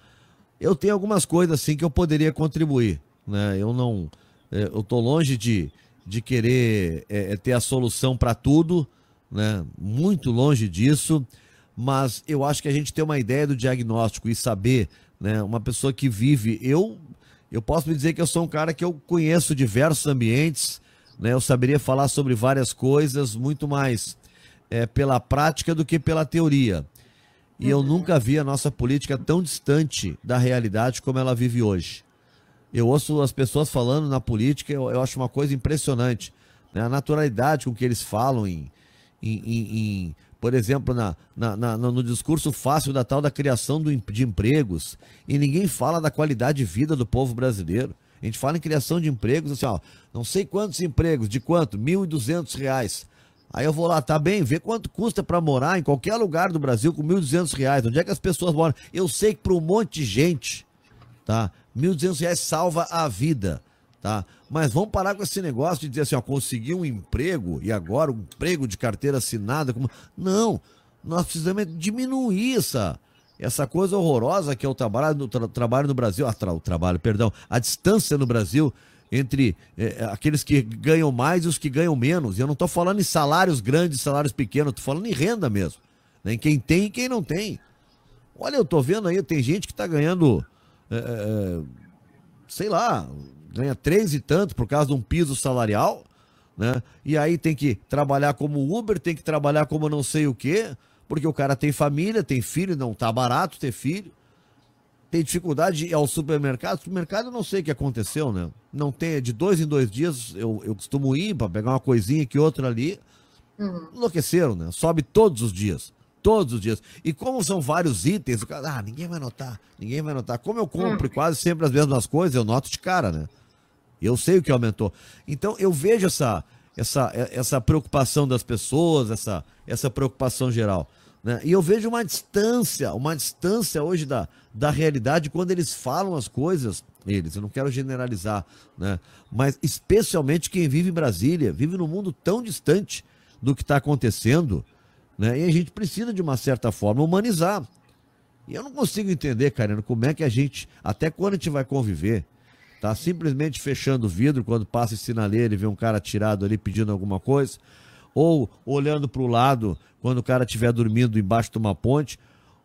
eu tenho algumas coisas assim que eu poderia contribuir, né? Eu não é, eu tô longe de, de querer é, é ter a solução para tudo, né? Muito longe disso, mas eu acho que a gente tem uma ideia do diagnóstico e saber, né, uma pessoa que vive, eu eu posso me dizer que eu sou um cara que eu conheço diversos ambientes, né? Eu saberia falar sobre várias coisas, muito mais é, pela prática do que pela teoria. E eu uhum. nunca vi a nossa política tão distante da realidade como ela vive hoje. Eu ouço as pessoas falando na política, eu, eu acho uma coisa impressionante. Né? A naturalidade com que eles falam em, em, em, em por exemplo, na, na, na, no discurso fácil da tal da criação do, de empregos, e ninguém fala da qualidade de vida do povo brasileiro. A gente fala em criação de empregos, assim, ó, não sei quantos empregos, de quanto? 1.200 reais. Aí eu vou lá, tá bem, vê quanto custa para morar em qualquer lugar do Brasil com 1.200 reais. Onde é que as pessoas moram? Eu sei que para um monte de gente, tá? 1.200 reais salva a vida tá? Mas vamos parar com esse negócio de dizer assim, ó, consegui um emprego e agora um emprego de carteira assinada. Como... Não, nós precisamos diminuir essa, essa coisa horrorosa que é o trabalho no, tra, trabalho no Brasil, ah, tra, o trabalho, perdão, a distância no Brasil entre é, aqueles que ganham mais e os que ganham menos. E eu não estou falando em salários grandes, salários pequenos, estou falando em renda mesmo. Né? Em quem tem e quem não tem. Olha, eu estou vendo aí, tem gente que está ganhando, é, sei lá, ganha três e tanto por causa de um piso salarial, né? E aí tem que trabalhar como Uber, tem que trabalhar como não sei o quê, porque o cara tem família, tem filho, não tá barato ter filho. Tem dificuldade de ir ao supermercado. Supermercado eu não sei o que aconteceu, né? Não tem, de dois em dois dias eu, eu costumo ir para pegar uma coisinha que outra ali. Uhum. Enlouqueceram, né? Sobe todos os dias todos os dias. E como são vários itens, o cara, ah, ninguém vai notar, ninguém vai notar. Como eu compro hum. quase sempre as mesmas coisas, eu noto de cara, né? Eu sei o que aumentou. Então eu vejo essa, essa, essa preocupação das pessoas, essa, essa preocupação geral. Né? E eu vejo uma distância, uma distância hoje da, da realidade quando eles falam as coisas, eles, eu não quero generalizar, né? mas especialmente quem vive em Brasília, vive num mundo tão distante do que está acontecendo, né? e a gente precisa, de uma certa forma, humanizar. E eu não consigo entender, Karina, como é que a gente, até quando a gente vai conviver, tá simplesmente fechando o vidro quando passa esse sinaleiro e vê um cara tirado ali pedindo alguma coisa, ou olhando para o lado quando o cara estiver dormindo embaixo de uma ponte,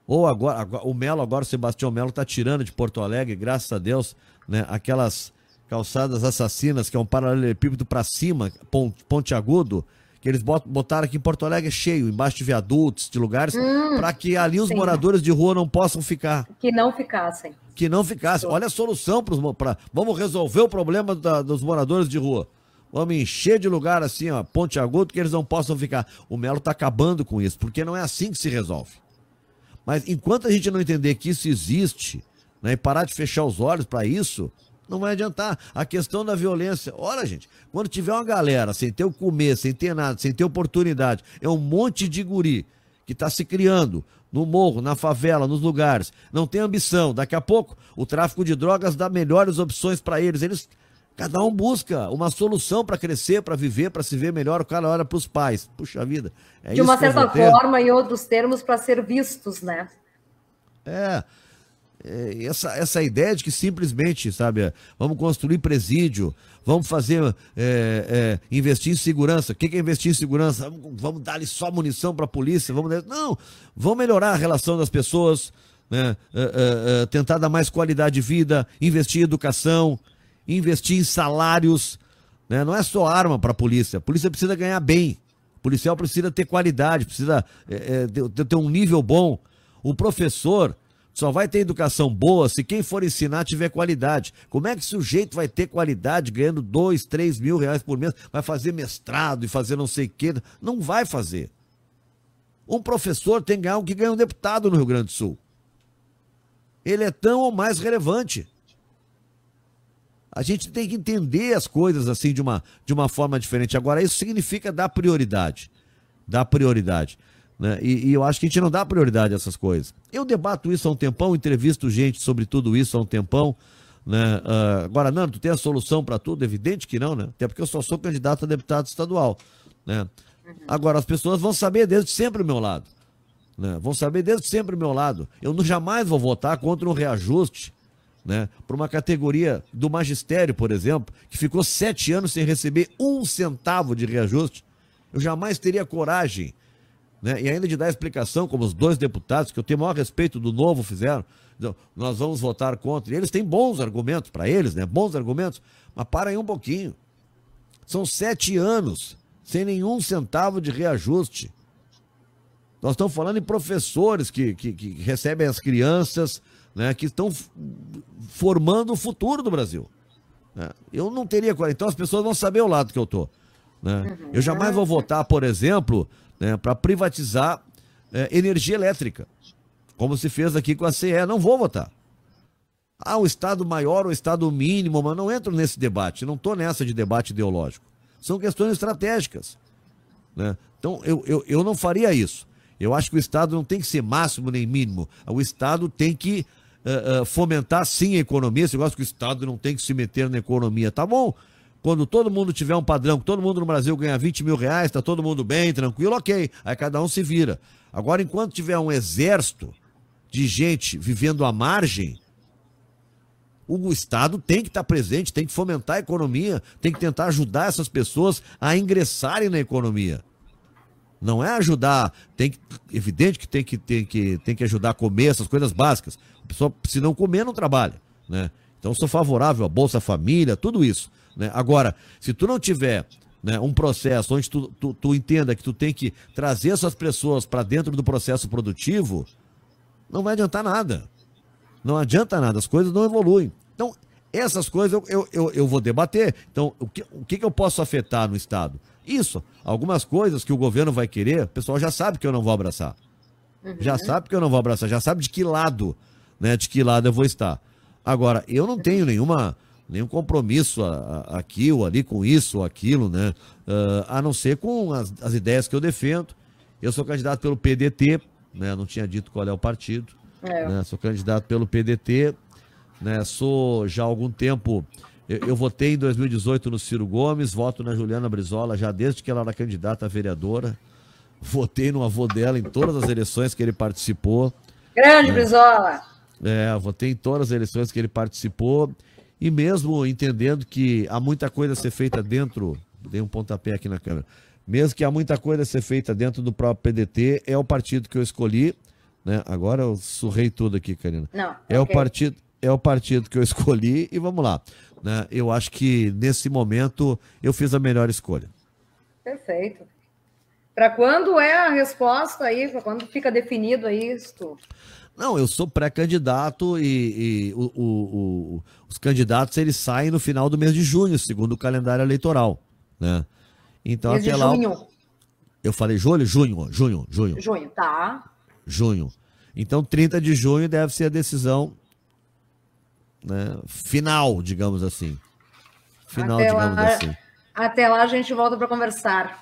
ou agora, agora o Melo, agora o Sebastião Melo está tirando de Porto Alegre, graças a Deus, né, aquelas calçadas assassinas que é um paralelepípedo para cima, ponte, ponte agudo, que eles botaram aqui em Porto Alegre cheio, embaixo de viadutos, de lugares, hum, para que ali os sim. moradores de rua não possam ficar. Que não ficassem. Que não ficassem. Olha a solução para os. Vamos resolver o problema da, dos moradores de rua. Vamos encher de lugar assim, ó, ponte agudo, que eles não possam ficar. O Melo está acabando com isso, porque não é assim que se resolve. Mas enquanto a gente não entender que isso existe, né, e parar de fechar os olhos para isso, não vai adiantar. A questão da violência. Olha, gente, quando tiver uma galera sem ter o comer, sem ter nada, sem ter oportunidade, é um monte de guri que está se criando no morro, na favela, nos lugares, não tem ambição. Daqui a pouco, o tráfico de drogas dá melhores opções para eles. Eles Cada um busca uma solução para crescer, para viver, para se ver melhor. O cara olha para os pais. Puxa vida. É de uma certa forma, em outros termos, para ser vistos, né? É. é. essa, essa ideia de que simplesmente, sabe, vamos construir presídio, vamos fazer, é, é, investir em segurança. O que é investir em segurança? Vamos, vamos dar só munição para a polícia? Vamos... Não, vamos melhorar a relação das pessoas, né? É, é, é, tentar dar mais qualidade de vida, investir em educação, investir em salários. Né? Não é só arma para a polícia. A polícia precisa ganhar bem. O policial precisa ter qualidade, precisa ter um nível bom. O professor só vai ter educação boa se quem for ensinar tiver qualidade. Como é que o sujeito vai ter qualidade ganhando dois, três mil reais por mês? Vai fazer mestrado e fazer não sei o quê? Não vai fazer. Um professor tem que ganhar o que ganha um deputado no Rio Grande do Sul. Ele é tão ou mais relevante. A gente tem que entender as coisas assim de uma, de uma forma diferente. Agora, isso significa dar prioridade. Dar prioridade. Né? E, e, eu acho que a gente não dá prioridade a essas coisas. Eu debato isso há um tempão, entrevisto gente sobre tudo isso há um tempão. Né? Uh, agora, Nando, tu tem a solução para tudo? Evidente que não, né? Até porque eu só sou candidato a deputado estadual. Né? Agora, as pessoas vão saber desde sempre o meu lado. Né? Vão saber desde sempre o meu lado. Eu não, jamais vou votar contra um reajuste né, para uma categoria do magistério, por exemplo, que ficou sete anos sem receber um centavo de reajuste, eu jamais teria coragem, né, e ainda de dar explicação, como os dois deputados, que eu tenho o maior respeito do novo fizeram, então, nós vamos votar contra. E eles têm bons argumentos para eles, né, bons argumentos, mas para aí um pouquinho. São sete anos sem nenhum centavo de reajuste. Nós estamos falando em professores que, que, que recebem as crianças, né, que estão formando o futuro do Brasil. Né? Eu não teria. Então as pessoas vão saber o lado que eu estou. Né? Uhum. Eu jamais vou votar, por exemplo, né, para privatizar é, energia elétrica, como se fez aqui com a CE. Não vou votar. Ah, o Estado maior o Estado mínimo, mas não entro nesse debate. Não estou nessa de debate ideológico. São questões estratégicas. Né? Então, eu, eu, eu não faria isso. Eu acho que o Estado não tem que ser máximo nem mínimo. O Estado tem que uh, uh, fomentar sim a economia. Você gosta que o Estado não tem que se meter na economia. Tá bom. Quando todo mundo tiver um padrão, que todo mundo no Brasil ganha 20 mil reais, tá todo mundo bem, tranquilo, ok. Aí cada um se vira. Agora, enquanto tiver um exército de gente vivendo à margem, o Estado tem que estar presente, tem que fomentar a economia, tem que tentar ajudar essas pessoas a ingressarem na economia. Não é ajudar, tem que, evidente que tem que, tem que, tem que ajudar a comer essas coisas básicas. A pessoa, se não comer, não trabalha, né? Então, sou favorável à Bolsa Família, tudo isso. Né? Agora, se tu não tiver né, um processo onde tu, tu, tu, entenda que tu tem que trazer essas pessoas para dentro do processo produtivo, não vai adiantar nada. Não adianta nada, as coisas não evoluem. Então, essas coisas eu, eu, eu, eu vou debater. Então, o que, o que eu posso afetar no Estado? Isso. Algumas coisas que o governo vai querer, o pessoal já sabe que eu não vou abraçar. Uhum. Já sabe que eu não vou abraçar, já sabe de que lado, né? De que lado eu vou estar. Agora, eu não tenho nenhuma nenhum compromisso a, a, aqui ou ali com isso ou aquilo, né? Uh, a não ser com as, as, ideias que eu defendo. Eu sou candidato pelo PDT, né? Não tinha dito qual é o partido. É. Né? Sou candidato pelo PDT, né? Sou já há algum tempo eu, eu, votei em 2018 no Ciro Gomes, voto na Juliana Brizola já desde que ela era candidata a vereadora. Votei no avô dela em todas as eleições que ele participou. Grande é. Brizola! É, votei em todas as eleições que ele participou. E mesmo entendendo que há muita coisa a ser feita dentro. Dei um pontapé aqui na câmera. Mesmo que há muita coisa a ser feita dentro do próprio PDT, é o partido que eu escolhi. Né? Agora eu surrei tudo aqui, Karina. Não, é okay. o partido é o partido que eu escolhi e vamos lá. Né? Eu acho que nesse momento eu fiz a melhor escolha. Perfeito. Para quando é a resposta aí? Para quando fica definido aí isso? Não, eu sou pré-candidato e, e o, o, o, os candidatos eles saem no final do mês de junho, segundo o calendário eleitoral, né? Então mês até lá. Junho. Eu falei julho, junho, junho, junho. Junho, tá. Junho. Então 30 de junho deve ser a decisão né, final, digamos assim. Final, até digamos lá, assim. Até lá a gente volta para conversar.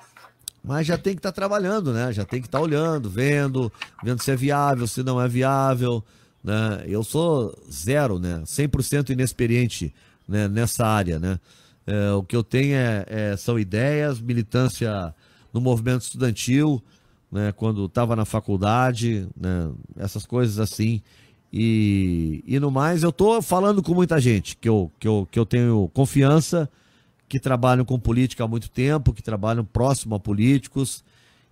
Mas já tem que estar tá trabalhando, né? Já tem que estar tá olhando, vendo, vendo se é viável, se não é viável. Né? Eu sou zero, né? 100% inexperiente né? nessa área, né? É, o que eu tenho é, é, são ideias, militância no movimento estudantil, né? Quando estava na faculdade, né? Essas coisas assim. E, e no mais, eu estou falando com muita gente que eu, que, eu, que eu tenho confiança, que trabalham com política há muito tempo, que trabalham próximo a políticos.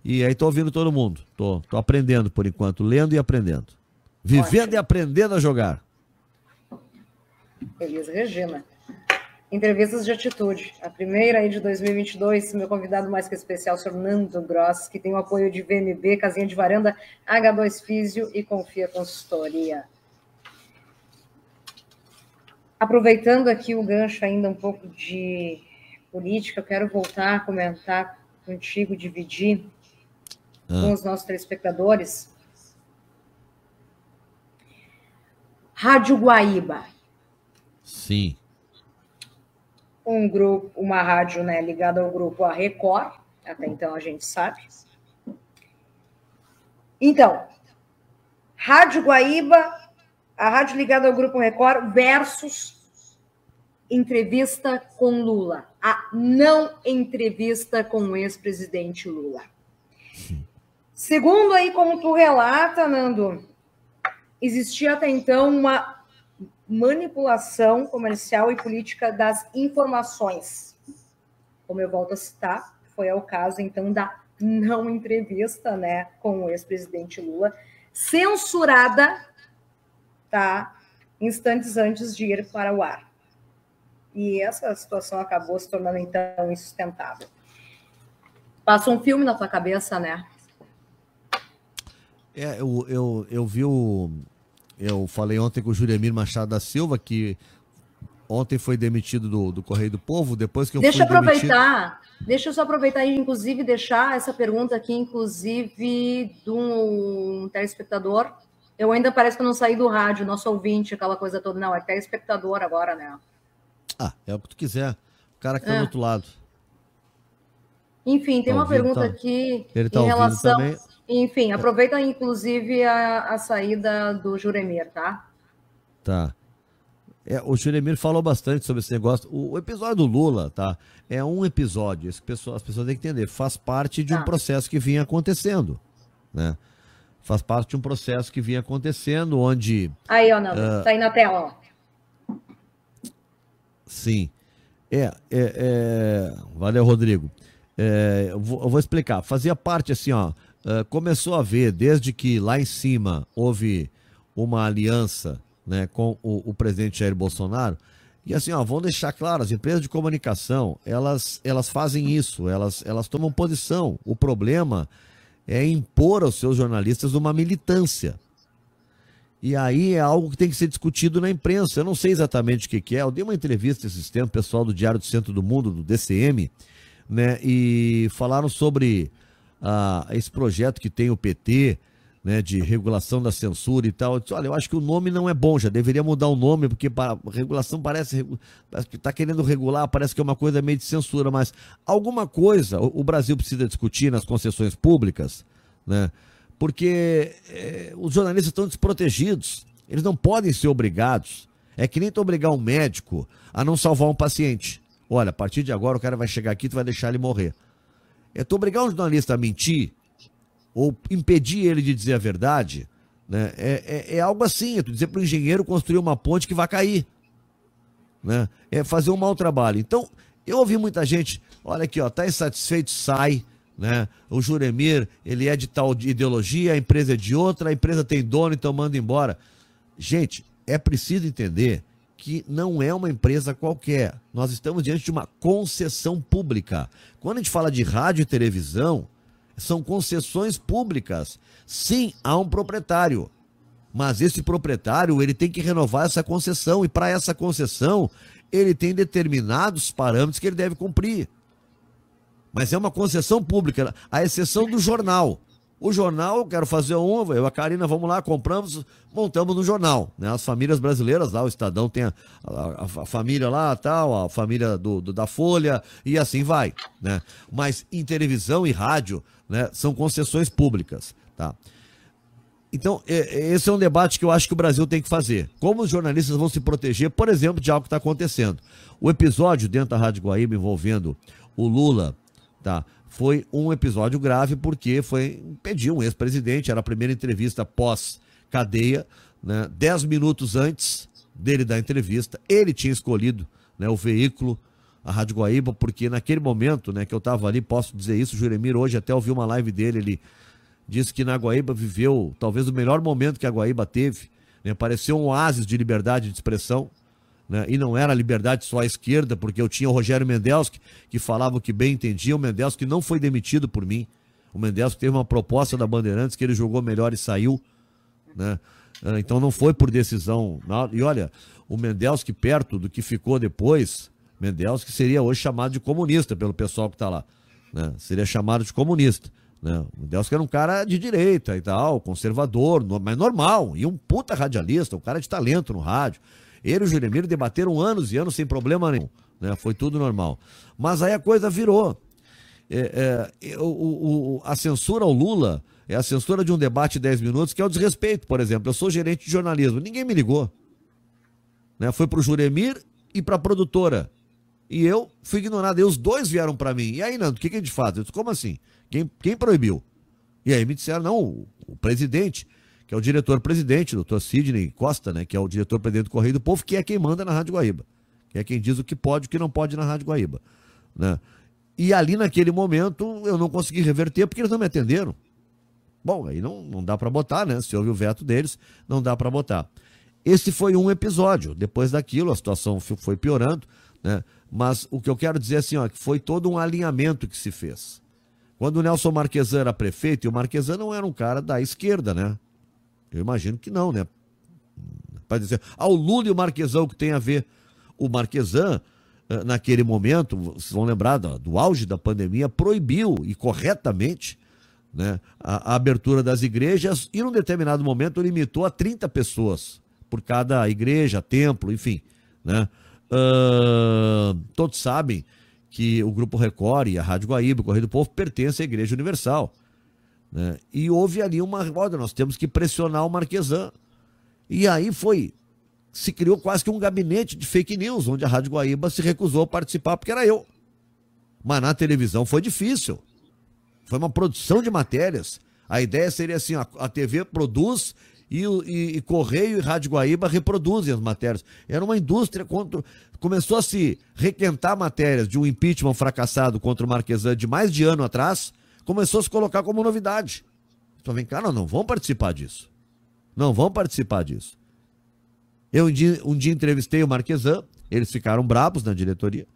E aí estou ouvindo todo mundo. Estou aprendendo por enquanto, lendo e aprendendo. Vivendo Ótimo. e aprendendo a jogar. Elisa Regina. Entrevistas de atitude. A primeira aí de 2022, meu convidado mais que especial, o Nando Gross, que tem o apoio de VMB, Casinha de Varanda, H2 Físio e Confia Consultoria. Aproveitando aqui o gancho ainda um pouco de política, eu quero voltar a comentar contigo, dividir ah. com os nossos telespectadores. Rádio Guaíba. Sim um grupo, uma rádio né, ligada ao grupo A Record, até então a gente sabe. Então, Rádio Guaíba, a rádio ligada ao grupo Record versus entrevista com Lula, a não entrevista com o ex-presidente Lula. Segundo aí como tu relata, Nando, existia até então uma manipulação comercial e política das informações. Como eu volto a citar, foi o caso então da não entrevista, né, com o ex-presidente Lula, censurada, tá, instantes antes de ir para o ar. E essa situação acabou se tornando então insustentável. Passa um filme na tua cabeça, né? É, eu, eu, eu vi o, eu falei ontem com o Juremir Machado da Silva, que ontem foi demitido do, do Correio do Povo, depois que eu Deixa eu aproveitar, demitido... deixa eu só aproveitar e, inclusive, deixar essa pergunta aqui, inclusive, de um telespectador. Eu ainda parece que eu não saí do rádio, nosso ouvinte, aquela coisa toda. Não, é telespectador agora, né? Ah, é o que tu quiser. O cara que tá é. do outro lado. Enfim, tem tá uma ouvindo, pergunta tá... aqui Ele tá em relação. Também. Enfim, aproveita inclusive a, a saída do Juremir, tá? Tá. É, o Juremir falou bastante sobre esse negócio. O, o, episódio do Lula, tá? É um episódio. Pessoal, as pessoas têm que entender. Faz parte de tá. um processo que vinha acontecendo, né? Faz parte de um processo que vinha acontecendo, onde. Aí, ó, não. Uh, tá aí na tela, ó. Sim. É, é, é... Valeu, Rodrigo. É, eu, vou, eu vou explicar. Fazia parte assim, ó. Ah, começou a ver, desde que lá em cima houve uma aliança né, com o, o presidente Jair Bolsonaro, e assim, ó, vamos deixar claro, as empresas de comunicação, elas, elas fazem isso, elas, elas tomam posição. O problema é impor aos seus jornalistas uma militância. E aí é algo que tem que ser discutido na imprensa. Eu não sei exatamente o que, que é. Eu dei uma entrevista esses tempos, pessoal do Diário do Centro do Mundo, do DCM, né? E falaram sobre a, esse projeto que tem o PT, né, de regulação da censura e tal. Eu disse, olha, eu acho que o nome não é bom, já deveria mudar o nome, porque para, regulação parece, parece que está querendo regular, parece que é uma coisa meio de censura, mas alguma coisa o, o Brasil precisa discutir nas concessões públicas, né? Porque é, os jornalistas estão desprotegidos, eles não podem ser obrigados. É que nem tu obrigar um médico a não salvar um paciente. Olha, a partir de agora o cara vai chegar aqui e tu vai deixar ele morrer. É tu obrigar um jornalista a mentir ou impedir ele de dizer a verdade, né? É, é, é algo assim, é tu dizer para o engenheiro construir uma ponte que vai cair, né? É fazer um mau trabalho. Então, eu ouvi muita gente, olha aqui, ó, tá insatisfeito, sai, né? O Juremir, ele é de tal ideologia, a empresa é de outra, a empresa tem dono, então manda embora. Gente, é preciso entender que não é uma empresa qualquer. Nós estamos diante de uma concessão pública. Quando a gente fala de rádio e televisão, são concessões públicas. Sim, há um proprietário. Mas esse proprietário, ele tem que renovar essa concessão e para essa concessão, ele tem determinados parâmetros que ele deve cumprir. Mas é uma concessão pública, a exceção do jornal. O jornal, quero fazer um, eu a Karina, vamos lá, compramos, montamos no jornal. Né? As famílias brasileiras lá, o Estadão tem a, a, a família lá, tal, a família do, do, da Folha, e assim vai. Né? Mas em televisão e rádio né, são concessões públicas. Tá? Então, esse é um debate que eu acho que o Brasil tem que fazer. Como os jornalistas vão se proteger, por exemplo, de algo que está acontecendo. O episódio dentro da Rádio Guaíba envolvendo o Lula, tá? foi um episódio grave porque foi impedir um ex-presidente, era a primeira entrevista pós-cadeia, né? Dez minutos antes dele dar a entrevista, ele tinha escolhido né, o veículo, a Rádio Guaíba, porque naquele momento né, que eu estava ali, posso dizer isso, o Juremir hoje até ouvi uma live dele, ele disse que na Guaíba viveu talvez o melhor momento que a Guaíba teve, né, pareceu um oásis de liberdade de expressão, né? E não era liberdade só à esquerda, porque eu tinha o Rogério Mendelski, que falava o que bem entendia, o Mendelski não foi demitido por mim. O Mendelski teve uma proposta da Bandeirantes que ele jogou melhor e saiu. Né? Ah, então não foi por decisão. E olha, o Mendelski, perto do que ficou depois, Mendelski seria hoje chamado de comunista pelo pessoal que está lá. Né? Seria chamado de comunista. Né? O Mendelski era um cara de direita e tal, conservador, mas normal, e um puta radialista, um cara de talento no rádio. Ele e o Juremiro debateram anos e anos sem problema nenhum. Né? Foi tudo normal. Mas aí a coisa virou. É, é, o, o, a censura ao Lula é a censura de um debate de 10 minutos, que é o desrespeito, por exemplo. Eu sou gerente de jornalismo, ninguém me ligou. Né? Foi para o Juremir e para a produtora. E eu fui ignorado. E os dois vieram para mim. E aí, Nando, o que, que a gente faz? Eu disse, como assim? Quem, quem proibiu? E aí me disseram, não, o, o presidente que é o diretor-presidente, doutor Sidney Costa, né, que é o diretor-presidente do Correio do Povo, que é quem manda na Rádio Guaíba. Que é quem diz o que pode e o que não pode na Rádio Guaíba. Né? E ali naquele momento eu não consegui reverter porque eles não me atenderam. Bom, aí não, não dá para botar, né? Se houve o veto deles, não dá para botar. Esse foi um episódio. Depois daquilo, a situação foi piorando, né? Mas o que eu quero dizer assim, ó, que foi todo um alinhamento que se fez. Quando o Nelson Marquesan era prefeito, e o Marquesan não era um cara da esquerda, né? Eu imagino que não, né? Para dizer, ah, o Lula e o Marquesão que tem a ver. O Marquesan, eh, naquele momento, vocês vão lembrar do, do auge da pandemia, proibiu, e corretamente, né, a, a, abertura das igrejas e, num determinado momento, limitou a 30 pessoas por cada igreja, templo, enfim. Né? Uh, todos sabem que o Grupo Record e a Rádio Guaíba, o Correio do Povo, pertencem à Igreja Universal. Né? E houve ali uma roda, nós temos que pressionar o Marquesan. E aí foi, se criou quase que um gabinete de fake news, onde a Rádio Guaíba se recusou a participar, porque era eu. Mas na televisão foi difícil. Foi uma produção de matérias. A ideia seria assim: a, a TV produz e, e, e, Correio e Rádio Guaíba reproduzem as matérias. Era uma indústria contra. Começou a se requentar matérias de um impeachment fracassado contra o Marquesan de mais de ano atrás começou a se colocar como novidade. Então vem cá, não, não vão participar disso. Não vão participar disso. Eu um dia, um dia entrevistei o Marquesan, eles ficaram bravos na diretoria,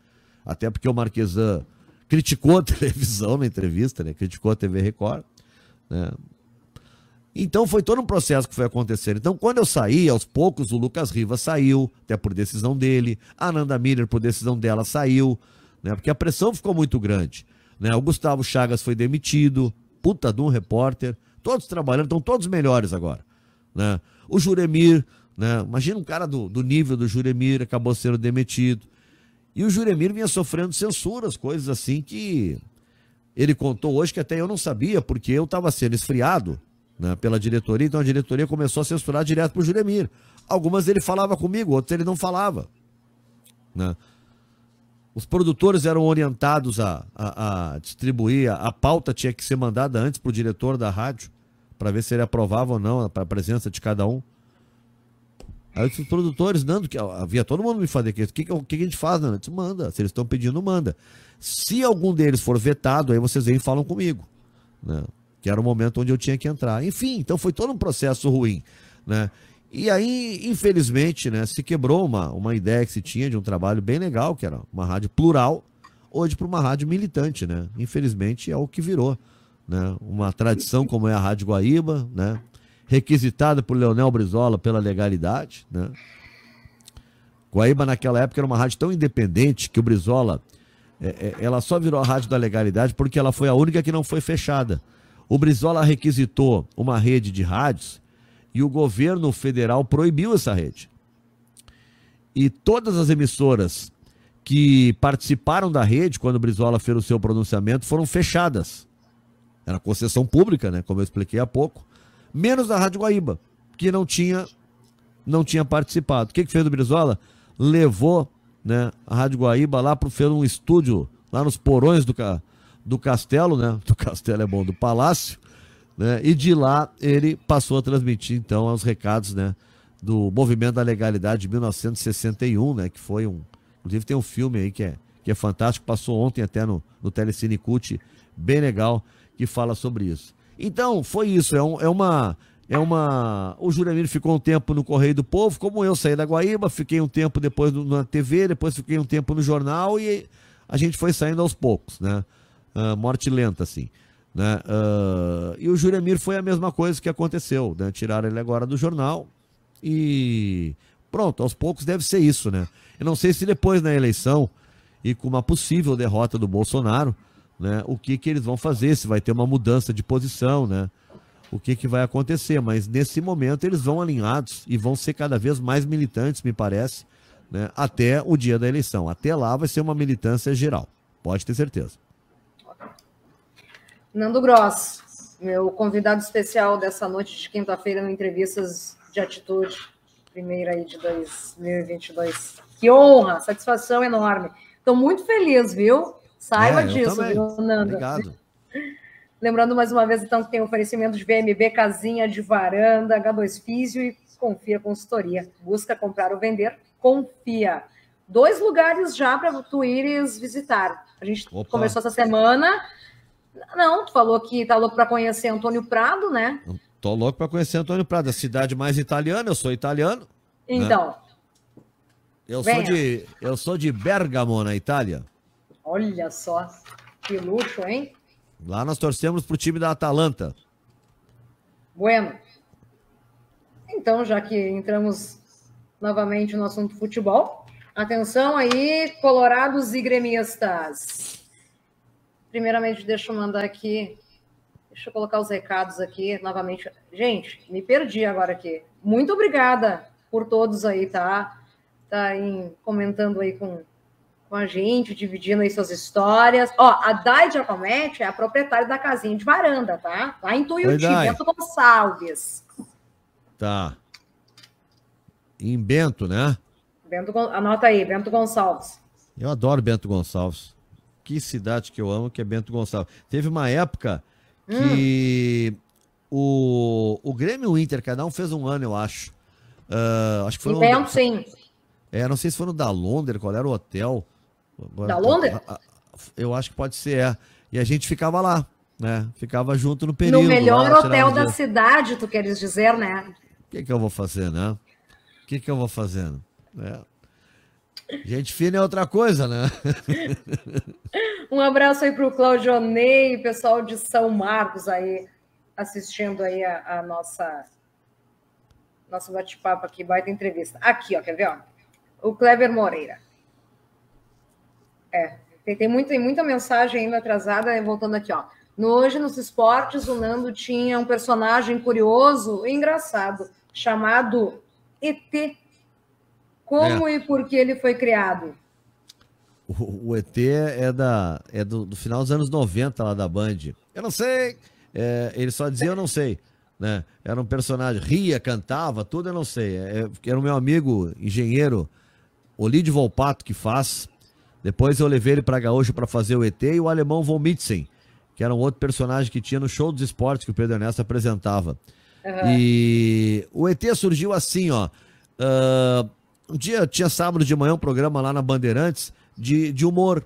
até porque o Marquesan criticou a televisão na entrevista, né? criticou a TV Record. Né? Então foi todo um processo que foi acontecendo. Então, quando eu saí, aos poucos, o Lucas Rivas saiu, até por decisão dele, a Ananda Miller, por decisão dela, saiu, né? Porque a pressão ficou muito grande. Né? O Gustavo Chagas foi demitido, puta de um repórter, todos trabalhando, estão todos melhores agora. Né? O Juremir, né? imagina um cara do, do nível do Juremir, acabou sendo demitido. E o Juremir vinha sofrendo censuras, coisas assim que ele contou hoje que até eu não sabia, porque eu estava sendo esfriado né, pela diretoria, então a diretoria começou a censurar direto para o Juremir. Algumas ele falava comigo, outras ele não falava. Né? Os produtores eram orientados a, a, a distribuir, a, a, pauta tinha que ser mandada antes para o diretor da rádio, para ver se ele aprovava ou não a, presença de cada um. Aí os produtores, Nando, que havia todo mundo me fazer o que, que, que a gente faz, Nando? Disse, manda. Se eles estão pedindo, manda. Se algum deles for vetado, aí vocês vêm e falam comigo. Né? Que era o momento onde eu tinha que entrar. Enfim, então foi todo um processo ruim. Né? E aí, infelizmente, né, se quebrou uma, uma ideia que se tinha de um trabalho bem legal, que era uma rádio plural, hoje para uma rádio militante, né? Infelizmente é o que virou, né? Uma tradição como é a Rádio Guaíba, né? Requisitada por Leonel Brizola pela legalidade, né? Guaíba naquela época era uma rádio tão independente que o Brizola, é, é, ela só virou a rádio da legalidade porque ela foi a única que não foi fechada. o Brizola requisitou uma rede de rádios e o governo federal proibiu essa rede. E todas as emissoras que participaram da rede, quando o Brizola fez o seu pronunciamento, foram fechadas. Era concessão pública, né? Como eu expliquei há pouco. Menos a Rádio Guaíba, que não tinha, não tinha participado. O que, que fez o Brizola? Levou né, a Rádio Guaíba lá para fez um estúdio lá nos porões do, do castelo, né? Do castelo é bom, do palácio, né? E de lá ele passou a transmitir então os recados, né? Do movimento da legalidade de 1961, né? Que foi um, inclusive tem um filme aí que é que é fantástico, passou ontem até no, no Telecine Cult, bem legal, que fala sobre isso. Então, foi isso, é, um, é uma é uma. O Juramiro ficou um tempo no Correio do Povo, como eu saí da Guaíba, fiquei um tempo depois na TV, depois fiquei um tempo no jornal e a gente foi saindo aos poucos, né? Uh, morte lenta, assim. Né? Uh, e o Juremir foi a mesma coisa que aconteceu, né? Tiraram ele agora do jornal e pronto, aos poucos deve ser isso, né? Eu não sei se depois na eleição e com uma possível derrota do Bolsonaro, né? O que que eles vão fazer, se vai ter uma mudança de posição, né? O que que vai acontecer, mas nesse momento eles vão alinhados e vão ser cada vez mais militantes, me parece, né? Até o dia da eleição. Até lá vai ser uma militância geral, pode ter certeza. Nando Gross, meu convidado especial dessa noite de quinta-feira no Entrevistas de Atitude, primeira aí de 2022. Que honra, satisfação enorme. Estou muito feliz, viu? Saiba é, disso, viu, Nando? Obrigado. Lembrando mais uma vez, então, que tem oferecimento de VMB, casinha de varanda, H2 Físio e Confia Consultoria. Busca comprar ou vender, confia. Dois lugares já para tu ires visitar. A gente Opa. começou essa semana não, tu falou que tá louco para conhecer Antônio Prado, né? Tô louco para conhecer Antônio Prado, a cidade mais italiana, eu sou italiano. Né? Então. Né? Eu sou de eu sou de Bergamo, na Itália. Olha só, que luxo, hein? Lá nós torcemos pro time da Atalanta. Bueno. Então, já que entramos novamente no assunto futebol, atenção aí, colorados e gremistas. Primeiramente, deixa eu mandar aqui. Deixa eu colocar os recados aqui novamente. Gente, me perdi agora aqui. Muito obrigada por todos aí, tá? Tá aí comentando aí com, com a gente, dividindo aí suas histórias. Ó, a Dai Giacometti é a proprietária da casinha de varanda, tá? Lá em Tuiuti, Bento Gonçalves. Tá. Em Bento, né? Bento, anota aí, Bento Gonçalves. Eu adoro Bento Gonçalves que cidade que eu amo, que é Bento Gonçalves. Teve uma época que hum. o, o Grêmio Inter, cada um fez um ano, eu acho. Uh, acho que foi Bento, sim. É, não sei se foi no da Londres, qual era o hotel. Da Londres? Eu acho que pode ser, é. E a gente ficava lá, né? Ficava junto no período. No melhor lá, hotel da dia. cidade, tu queres dizer, né? O que, que eu vou fazer, né? O que, que eu vou fazendo? É. Gente fina é outra coisa, né? um abraço aí para o Claudio Ney, pessoal de São Marcos aí, assistindo aí a, a nossa nosso bate-papo aqui, baita entrevista. Aqui, ó, quer ver? Ó? O Kleber Moreira. É, tem, tem, muito, tem muita mensagem ainda atrasada, voltando aqui, ó. No Hoje nos Esportes, o Nando tinha um personagem curioso e engraçado, chamado ET como é. e por que ele foi criado? O, o ET é, da, é do, do, final dos anos 90 lá da Band. Eu não sei. É, ele só dizia eu não sei. Né? Era um personagem, ria, cantava, tudo eu não sei. É, era o meu amigo engenheiro Olide Volpato que faz. Depois eu levei ele para Gaúcho para fazer o ET e o alemão Von Mitzen, que era um outro personagem que tinha no show dos esportes que o Pedro Ernesto apresentava. Uhum. E o ET surgiu assim, ó. Uh, um dia tinha sábado de manhã um programa lá na Bandeirantes de, de humor.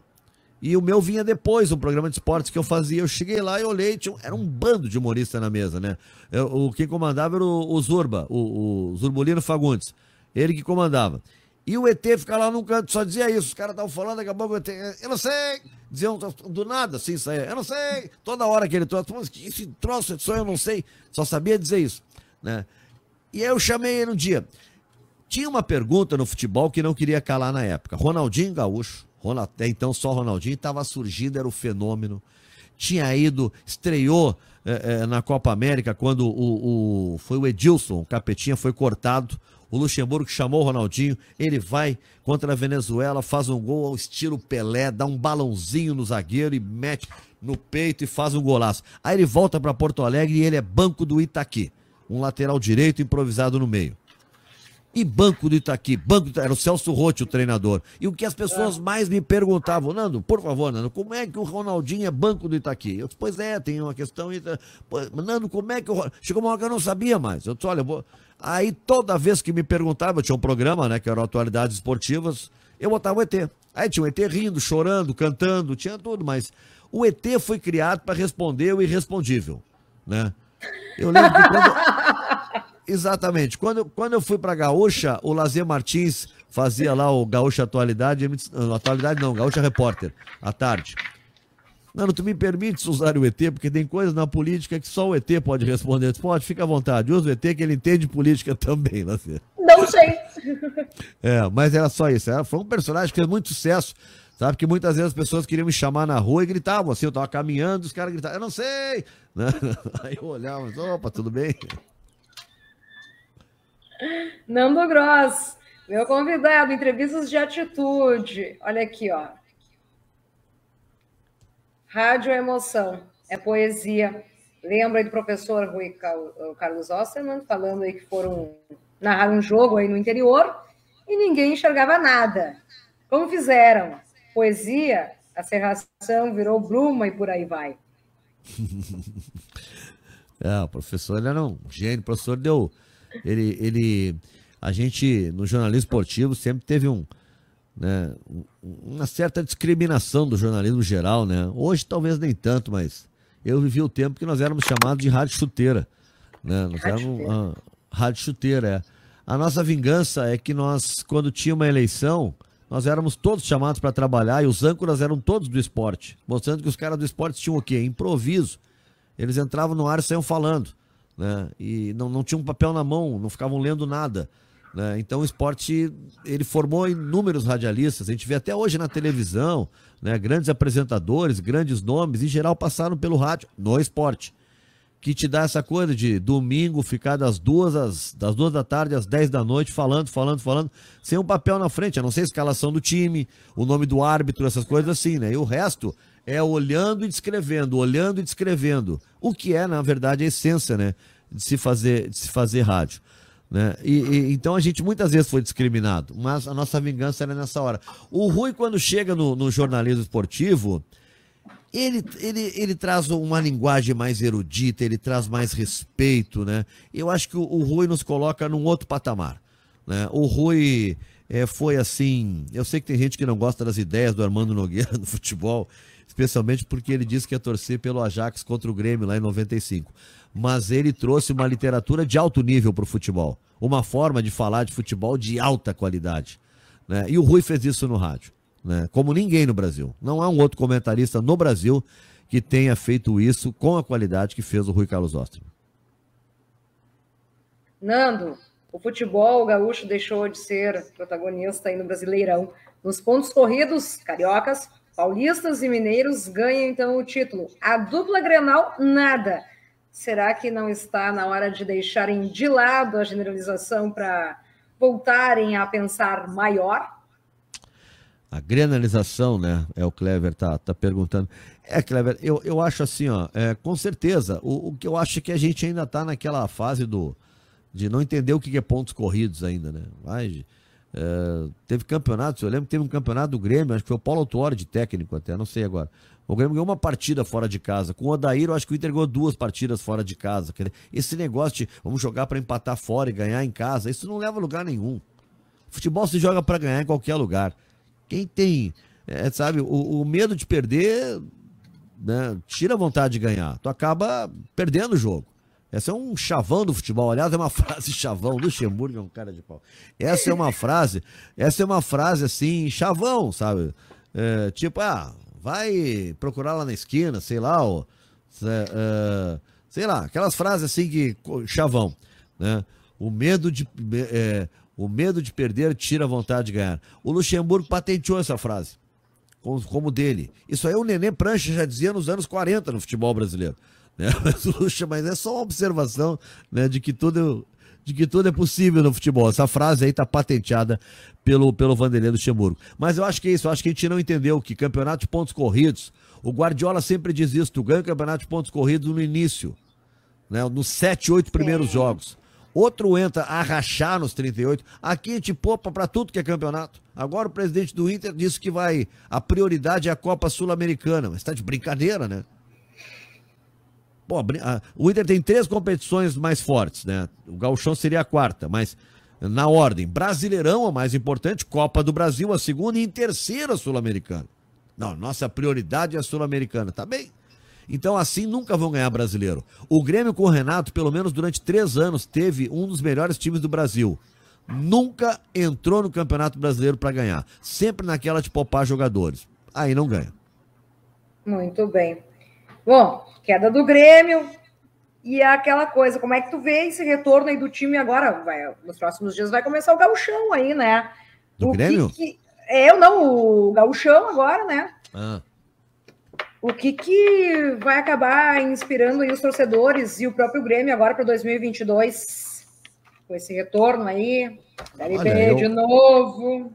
E o meu vinha depois, um programa de esportes que eu fazia. Eu cheguei lá e olhei, tinha, era um bando de humoristas na mesa, né? Eu, o, quem comandava era o, o Zurba, o, o Fagundes. Ele que comandava. E o ET fica lá num canto, só dizia isso. Os caras estavam falando, daqui a pouco o ET, eu não sei. Diziam do nada, assim, saia. Eu não sei. Toda hora que ele trouxe, que esse troço só eu não sei. Só sabia dizer isso, né? E aí eu chamei ele um dia. Tinha uma pergunta no futebol que não queria calar na época. Ronaldinho Gaúcho, até então só Ronaldinho, estava surgindo, era o fenômeno. tinha ido, estreou é, é, na Copa América quando o, o, foi o Edilson, o Capetinha, foi cortado. O Luxemburgo chamou o Ronaldinho, ele vai contra a Venezuela, faz um gol ao estilo Pelé, dá um balãozinho no zagueiro e mete no peito e faz um golaço. Aí ele volta para Porto Alegre e ele é banco do Itaqui, um lateral direito improvisado no meio. E banco do Itaqui, banco do... era o Celso Rotti o treinador. E o que as pessoas é. mais me perguntavam, Nando, por favor, Nando, como é que o Ronaldinho é banco do Itaqui? Eu disse, pois é, tem uma questão. Nando, como é que o. Chegou uma hora que eu não sabia mais. Eu disse, olha, eu vou. Aí toda vez que me perguntava, eu tinha um programa, né, que era Atualidades Esportivas, eu botava o ET. Aí tinha o ET rindo, chorando, cantando, tinha tudo, mas o ET foi criado para responder o irrespondível, né? Eu lembro que quando... Exatamente. Quando, quando eu fui para Gaúcha, o Lazer Martins fazia lá o Gaúcha Atualidade, Atualidade não, Gaúcha Repórter, à tarde. Não, tu me permite usar o ET, porque tem coisas na política que só o ET pode responder. Pode, fica à vontade. Usa o ET que ele entende política também, Lazer. Não sei. É, mas era só isso. Era, foi um personagem que fez muito sucesso. Sabe que muitas vezes as pessoas queriam me chamar na rua e gritavam assim, eu tava caminhando, os caras gritavam, eu não sei. Né? Aí eu olhava, opa, tudo bem? Nando Gross, meu convidado, entrevistas de atitude. Olha aqui, ó. Rádio é emoção, é poesia. Lembra do professor Rui Carlos Osterman falando aí que foram narrar um jogo aí no interior e ninguém enxergava nada. Como fizeram? Poesia, a serração virou bruma e por aí vai. é, o professor era um gênio, o professor deu ele, ele, a gente, no jornalismo esportivo, sempre teve um, né, uma certa discriminação do jornalismo geral, né? Hoje talvez nem tanto, mas eu vivi o tempo que nós éramos chamados de rádio chuteira, né? Nós rádio éramos chuteira. Ah, rádio chuteira, é. A nossa vingança é que nós, quando tinha uma eleição, nós éramos todos chamados para trabalhar e os âncoras eram todos do esporte, mostrando que os caras do esporte tinham o quê? Improviso. Eles entravam no ar e saíam falando né? E não, não tinham um papel na mão, não ficavam lendo nada. Né? Então o esporte ele formou inúmeros radialistas. A gente vê até hoje na televisão, né? grandes apresentadores, grandes nomes, em geral passaram pelo rádio no esporte. Que te dá essa coisa de domingo ficar das duas, às, das duas da tarde às dez da noite falando, falando, falando, sem um papel na frente, a não ser a escalação do time, o nome do árbitro, essas coisas assim, né? E o resto é olhando e descrevendo, olhando e descrevendo. O que é, na verdade, a essência, né? De se fazer, de se fazer rádio. Né? E, e, então a gente muitas vezes foi discriminado, mas a nossa vingança era nessa hora. O Rui, quando chega no, no jornalismo esportivo, ele, ele, ele traz uma linguagem mais erudita, ele traz mais respeito, né? Eu acho que o, o Rui nos coloca num outro patamar. Né? O Rui é, foi assim. Eu sei que tem gente que não gosta das ideias do Armando Nogueira no futebol especialmente porque ele disse que ia torcer pelo Ajax contra o Grêmio lá em 95. Mas ele trouxe uma literatura de alto nível para o futebol, uma forma de falar de futebol de alta qualidade. Né? E o Rui fez isso no rádio, né? como ninguém no Brasil. Não há um outro comentarista no Brasil que tenha feito isso com a qualidade que fez o Rui Carlos Osterman. Nando, o futebol gaúcho deixou de ser protagonista aí no Brasileirão. Nos pontos corridos, cariocas Paulistas e mineiros ganham então o título. A dupla Grenal, nada. Será que não está na hora de deixarem de lado a generalização para voltarem a pensar maior? A granalização, né? É o Clever tá, tá perguntando. É, Clever, eu, eu acho assim, ó, é, com certeza. O, o que eu acho é que a gente ainda está naquela fase do de não entender o que é pontos corridos ainda, né? Vai, é, teve campeonatos, eu lembro que teve um campeonato do Grêmio, acho que foi o Paulo Autuori de técnico até, não sei agora. O Grêmio ganhou uma partida fora de casa. Com o Odair, eu acho que o Inter ganhou duas partidas fora de casa. Esse negócio de vamos jogar para empatar fora e ganhar em casa, isso não leva a lugar nenhum. Futebol se joga para ganhar em qualquer lugar. Quem tem, é, sabe, o, o, medo de perder, né, tira a vontade de ganhar. Tu acaba perdendo o jogo. Essa é um chavão do futebol. Aliás, é uma frase chavão. Luxemburgo é um cara de pau. Essa é uma frase, essa é uma frase assim, chavão, sabe? É, tipo, ah, vai procurar lá na esquina, sei lá, é, é, sei lá, aquelas frases assim que chavão, né? O medo de é, o medo de perder tira a vontade de ganhar. O Luxemburgo patenteou essa frase. como, como dele. Isso aí o Nenê Prancha já dizia nos anos 40 no futebol brasileiro. Né? Mas, Luxa, mas é só uma observação né, de que tudo de que tudo é possível no futebol. Essa frase aí tá patenteada pelo, pelo Vanderlei do Luxemburgo. Mas eu acho que é isso, eu acho que a gente não entendeu que campeonato de pontos corridos, o Guardiola sempre diz isso, tu ganha o campeonato de pontos corridos no início, né, nos 7, 8 primeiros jogos. Outro entra a rachar nos 38. Aqui a gente poupa para tudo que é campeonato. Agora o presidente do Inter disse que vai. A prioridade é a Copa Sul-Americana. Mas está de brincadeira, né? Pô, a, o Inter tem três competições mais fortes, né? O Gauchão seria a quarta, mas na ordem. Brasileirão, a mais importante, Copa do Brasil, a segunda, e em terceira, Sul-Americana. Não, nossa prioridade é a Sul-Americana. Tá bem? Então, assim, nunca vão ganhar brasileiro. O Grêmio com o Renato, pelo menos durante três anos, teve um dos melhores times do Brasil. Nunca entrou no Campeonato Brasileiro para ganhar. Sempre naquela de poupar jogadores. Aí não ganha. Muito bem. Bom, queda do Grêmio. E é aquela coisa, como é que tu vê esse retorno aí do time agora? Vai, nos próximos dias vai começar o gauchão aí, né? Do o Grêmio? Que, que... É, não, o gauchão agora, né? Ah. O que, que vai acabar inspirando os torcedores e o próprio Grêmio agora para 2022? Com esse retorno aí, Série B de novo.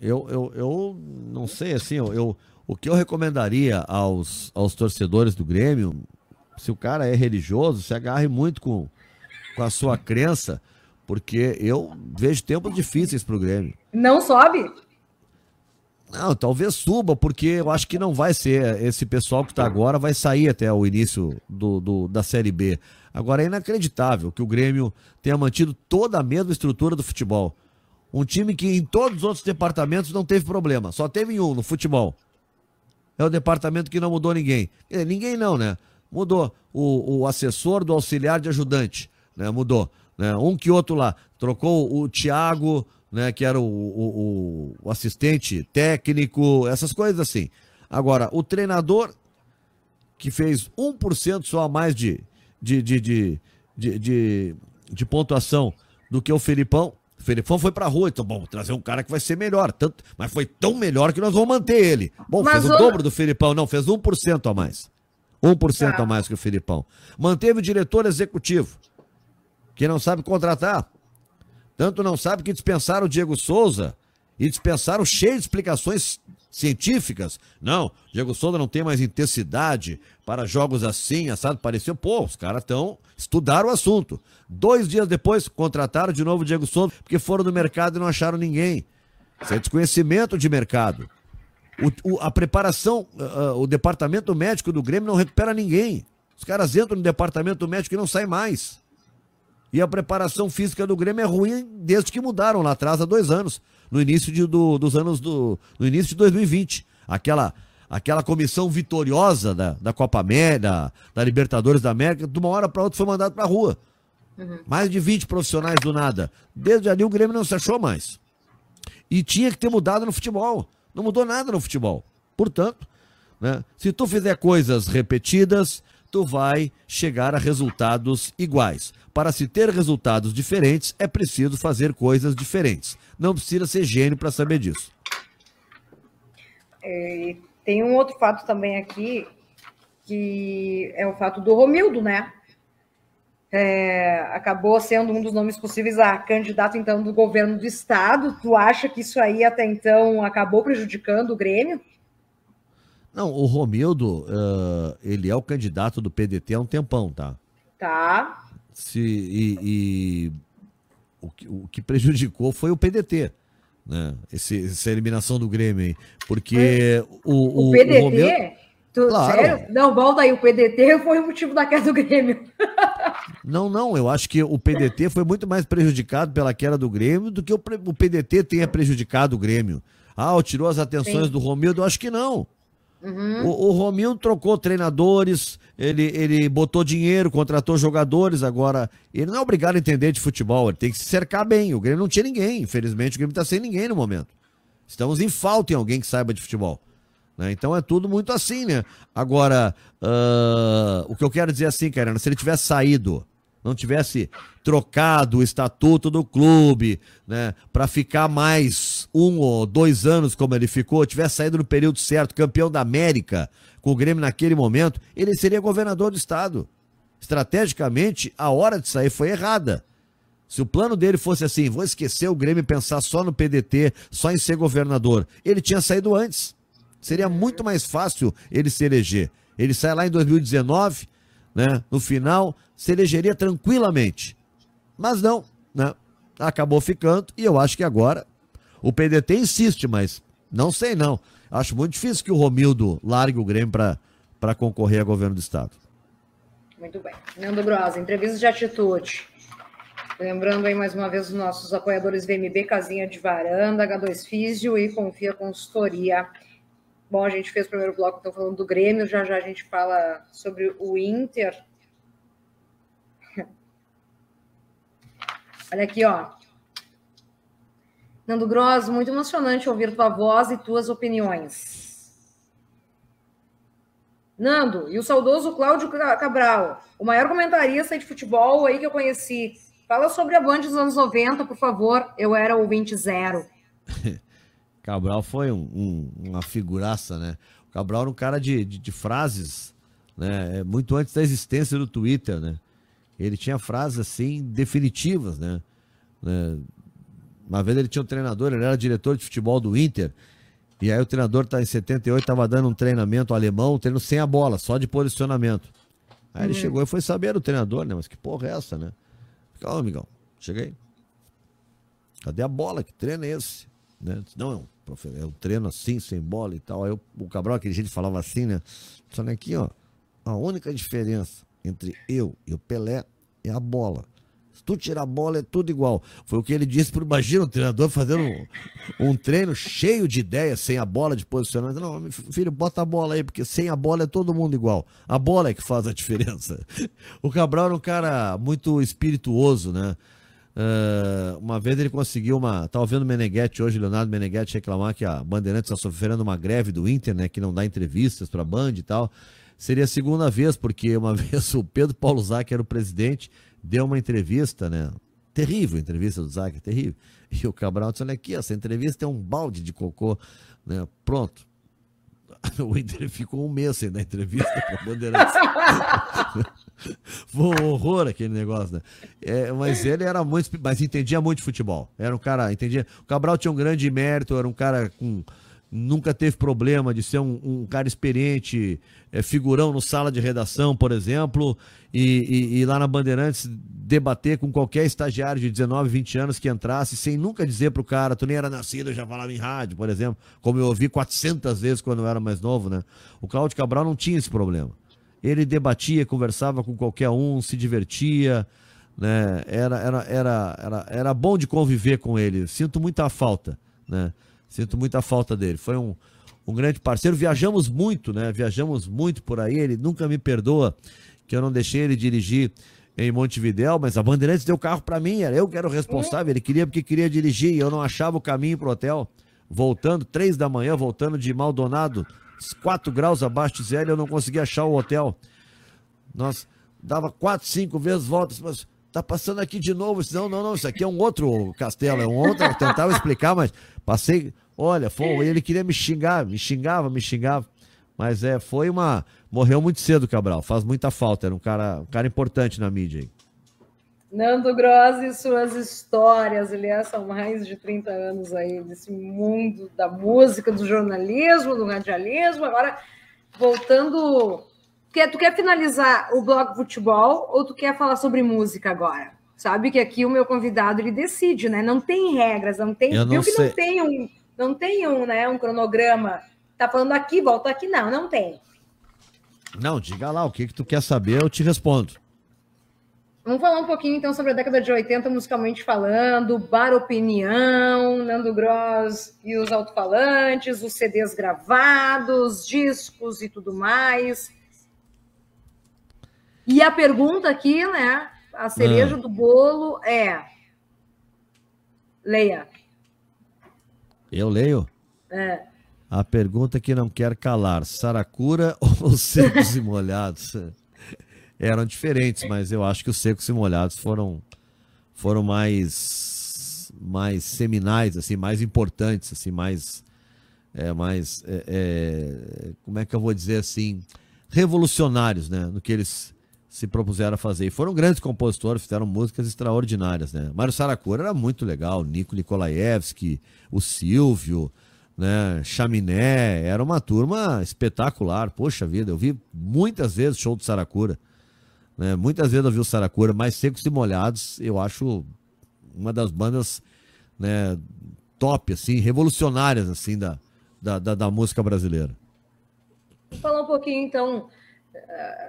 Eu, eu, eu não sei, assim, eu, eu, o que eu recomendaria aos, aos torcedores do Grêmio, se o cara é religioso, se agarre muito com, com a sua crença, porque eu vejo tempos difíceis para o Grêmio. Não sobe? Não, talvez suba, porque eu acho que não vai ser. Esse pessoal que está agora vai sair até o início do, do, da Série B. Agora é inacreditável que o Grêmio tenha mantido toda a mesma estrutura do futebol. Um time que em todos os outros departamentos não teve problema, só teve em um, no futebol. É o departamento que não mudou ninguém. Ninguém não, né? Mudou o, o assessor do auxiliar de ajudante, né? Mudou. Né? Um que outro lá. Trocou o Thiago né, que era o, o, o, assistente técnico, essas coisas assim. Agora, o treinador que fez 1% só a mais de, de, de, de, de, de, de pontuação do que o Felipão, o Felipão foi pra rua, então, bom, trazer um cara que vai ser melhor. Tanto, mas foi tão melhor que nós vamos manter ele. Bom, mas fez o, o dobro do Felipão, não, fez 1% a mais. 1% ah. a mais que o Felipão. Manteve o diretor executivo, que não sabe contratar. Tanto não sabe que dispensaram o Diego Souza e dispensaram cheio de explicações científicas. Não, Diego Souza não tem mais intensidade para jogos assim, assado, pareceu. Pô, os caras estão. Estudaram o assunto. Dois dias depois, contrataram de novo o Diego Souza, porque foram no mercado e não acharam ninguém. Isso é desconhecimento de mercado. O, o, a preparação, uh, o departamento médico do Grêmio não recupera ninguém. Os caras entram no departamento médico e não saem mais. E a preparação física do Grêmio é ruim desde que mudaram lá atrás, há dois anos, no início de, do, dos anos do. no início de 2020. Aquela, aquela comissão vitoriosa da, da Copa América, da Libertadores da América, de uma hora para outra foi mandado para a rua. Uhum. Mais de 20 profissionais do nada. Desde ali o Grêmio não se achou mais. E tinha que ter mudado no futebol. Não mudou nada no futebol. Portanto, né, se tu fizer coisas repetidas, tu vai chegar a resultados iguais. Para se ter resultados diferentes, é preciso fazer coisas diferentes. Não precisa ser gênio para saber disso. É, tem um outro fato também aqui, que é o fato do Romildo, né? É, acabou sendo um dos nomes possíveis a candidato, então, do governo do Estado. Tu acha que isso aí, até então, acabou prejudicando o Grêmio? Não, o Romildo, uh, ele é o candidato do PDT há um tempão, tá? Tá. Se, e, e o, que, o que prejudicou foi o PDT, né? Esse, essa eliminação do Grêmio aí. Porque o, o, o PDT? O Romildo... Tu, claro. Sério? Não, volta aí, o PDT foi o motivo da queda do Grêmio. Não, não, eu acho que o PDT foi muito mais prejudicado pela queda do Grêmio do que o, o PDT tenha prejudicado o Grêmio. Ah, tirou as atenções Sim. do Romildo? Eu acho que não. Uhum. O, o trocou treinadores, ele, ele botou dinheiro, contratou jogadores. Agora, ele não é obrigado a entender de futebol, ele tem que se cercar bem. O Grêmio não tinha ninguém, infelizmente, o Grêmio está sem ninguém no momento. Estamos em falta em alguém que saiba de futebol. Né? Então é tudo muito assim, né? Agora, uh, o que eu quero dizer assim, cara, se ele tivesse saído não tivesse trocado o estatuto do clube, né, para ficar mais um ou dois anos como ele ficou, tivesse saído no período certo, campeão da América com o Grêmio naquele momento, ele seria governador do estado. Estrategicamente, a hora de sair foi errada. Se o plano dele fosse assim, vou esquecer o Grêmio e pensar só no PDT, só em ser governador, ele tinha saído antes. Seria muito mais fácil ele se eleger. Ele sai lá em 2019, né? No final, se elegeria tranquilamente. Mas não, né? Acabou ficando e eu acho que agora o PDT insiste, mas não sei não. Acho muito difícil que o Romildo largue o Grêmio para concorrer a governo do Estado. Muito bem. Nando Grossa, entrevista de atitude. Lembrando aí mais uma vez os nossos apoiadores VMB, Casinha de Varanda, H2 Físio e Confia Consultoria. Bom, a gente fez o primeiro bloco, então falando do Grêmio, já já a gente fala sobre o Inter. Olha aqui, ó. Nando Gross, muito emocionante ouvir tua voz e tuas opiniões. Nando, e o saudoso Cláudio Cabral, o maior comentarista de futebol aí que eu conheci. Fala sobre a Band dos anos 90, por favor. Eu era o 20 zero. Cabral foi um, um, uma figuraça, né? O Cabral era um cara de, de, de, frases, né? É muito antes da existência do Twitter, né? Ele tinha frases assim definitivas, né? né? Uma vez ele tinha um treinador, ele era diretor de futebol do Inter. E aí o treinador tá em 78, estava dando um treinamento alemão, treino sem a bola, só de posicionamento. Aí ele uhum. chegou e foi saber do treinador, né? Mas que porra é essa, né? Calma, amigão. Cheguei. Cadê a bola? Que treino é esse? Né? Não, é um eu treino assim, sem bola e tal. Aí eu, o Cabral, aquele jeito falava assim, né? Só aqui, ó. A única diferença entre eu e o Pelé é a bola. Se tu tirar a bola, é tudo igual. Foi o que ele disse pro Imagina, o treinador fazendo um, um, treino cheio de ideias, sem a bola de posicionamento. Não, filho, bota a bola aí, porque sem a bola é todo mundo igual. A bola é que faz a diferença. O Cabral era um cara muito espirituoso, né? Uh, uma vez ele conseguiu uma. Estava vendo o Meneghetti hoje, Leonardo Meneghetti, reclamar que a Bandeirantes está sofrendo uma greve do Inter, né? Que não dá entrevistas para a Band e tal. Seria a segunda vez, porque uma vez o Pedro Paulo Zac era o presidente, deu uma entrevista, né? Terrível a entrevista do Zac, terrível. E o Cabral disse: olha aqui, essa entrevista é um balde de cocô, né? Pronto. O Inter ficou um mês sem dar entrevista a Bandeirantes. Foi um horror aquele negócio, né? É, mas ele era muito. Mas entendia muito de futebol. Era um cara, entendia. O Cabral tinha um grande mérito, era um cara com. Nunca teve problema de ser um, um cara experiente, é, figurão no sala de redação, por exemplo, e, e, e, lá na Bandeirantes debater com qualquer estagiário de 19, 20 anos que entrasse, sem nunca dizer pro cara, tu nem era nascido, eu já falava em rádio, por exemplo, como eu ouvi 400 vezes quando eu era mais novo, né? O Cláudio Cabral não tinha esse problema. Ele debatia, conversava com qualquer um, se divertia, né? Era, era, era, era, era bom de conviver com ele. Sinto muita falta, né? Sinto muita falta dele. Foi um, um grande parceiro. Viajamos muito, né? Viajamos muito por aí. Ele nunca me perdoa que eu não deixei ele dirigir em Montevidéu, mas a Bandeirantes deu carro para mim, era eu que era o responsável. Ele queria porque queria dirigir e eu não achava o caminho pro hotel. Voltando, três da manhã, voltando de Maldonado, 4 graus abaixo de zero, eu não conseguia achar o hotel. Nós dava quatro, cinco vezes voltas, mas tá passando aqui de novo. Não, não, não, isso aqui é um outro castelo, é um outro. Eu tentava explicar, mas passei. Olha, foi, ele queria me xingar, me xingava, me xingava. Mas é, foi uma. Morreu muito cedo, Cabral. Faz muita falta. Era um cara, um cara importante na mídia. Aí. Nando Gross e suas histórias, aliás, são mais de 30 anos aí desse mundo da música, do jornalismo, do radialismo. Agora, voltando. Quer, tu quer finalizar o blog futebol ou tu quer falar sobre música agora? Sabe que aqui o meu convidado ele decide, né? Não tem regras, não tem. Eu não viu sei. que não tem um, não tem um, né, um cronograma. Tá falando aqui, volta aqui, não, não tem. Não, diga lá o que, que tu quer saber, eu te respondo. Vamos falar um pouquinho então sobre a década de 80, musicalmente falando, Bar Opinião, Nando Gross e os alto-falantes, os CDs gravados, discos e tudo mais. E a pergunta aqui, né? A cereja ah. do bolo é. Leia. Eu leio? É. A pergunta que não quer calar: Saracura ou secos e molhados? eram diferentes, mas eu acho que os secos e molhados foram foram mais mais seminais, assim, mais importantes, assim, mais é, mais é, é, como é que eu vou dizer assim, revolucionários, né, no que eles se propuseram a fazer. E foram grandes compositores, fizeram músicas extraordinárias, né? Mário Saracura era muito legal, Nico Nikolaevski, o Silvio, né? Chaminé, era uma turma espetacular. Poxa vida, eu vi muitas vezes show do Saracura. Né? Muitas vezes eu vi o Saracura, mais secos e molhados, eu acho uma das bandas né, top, assim, revolucionárias assim da, da, da, da música brasileira. Falar um pouquinho, então,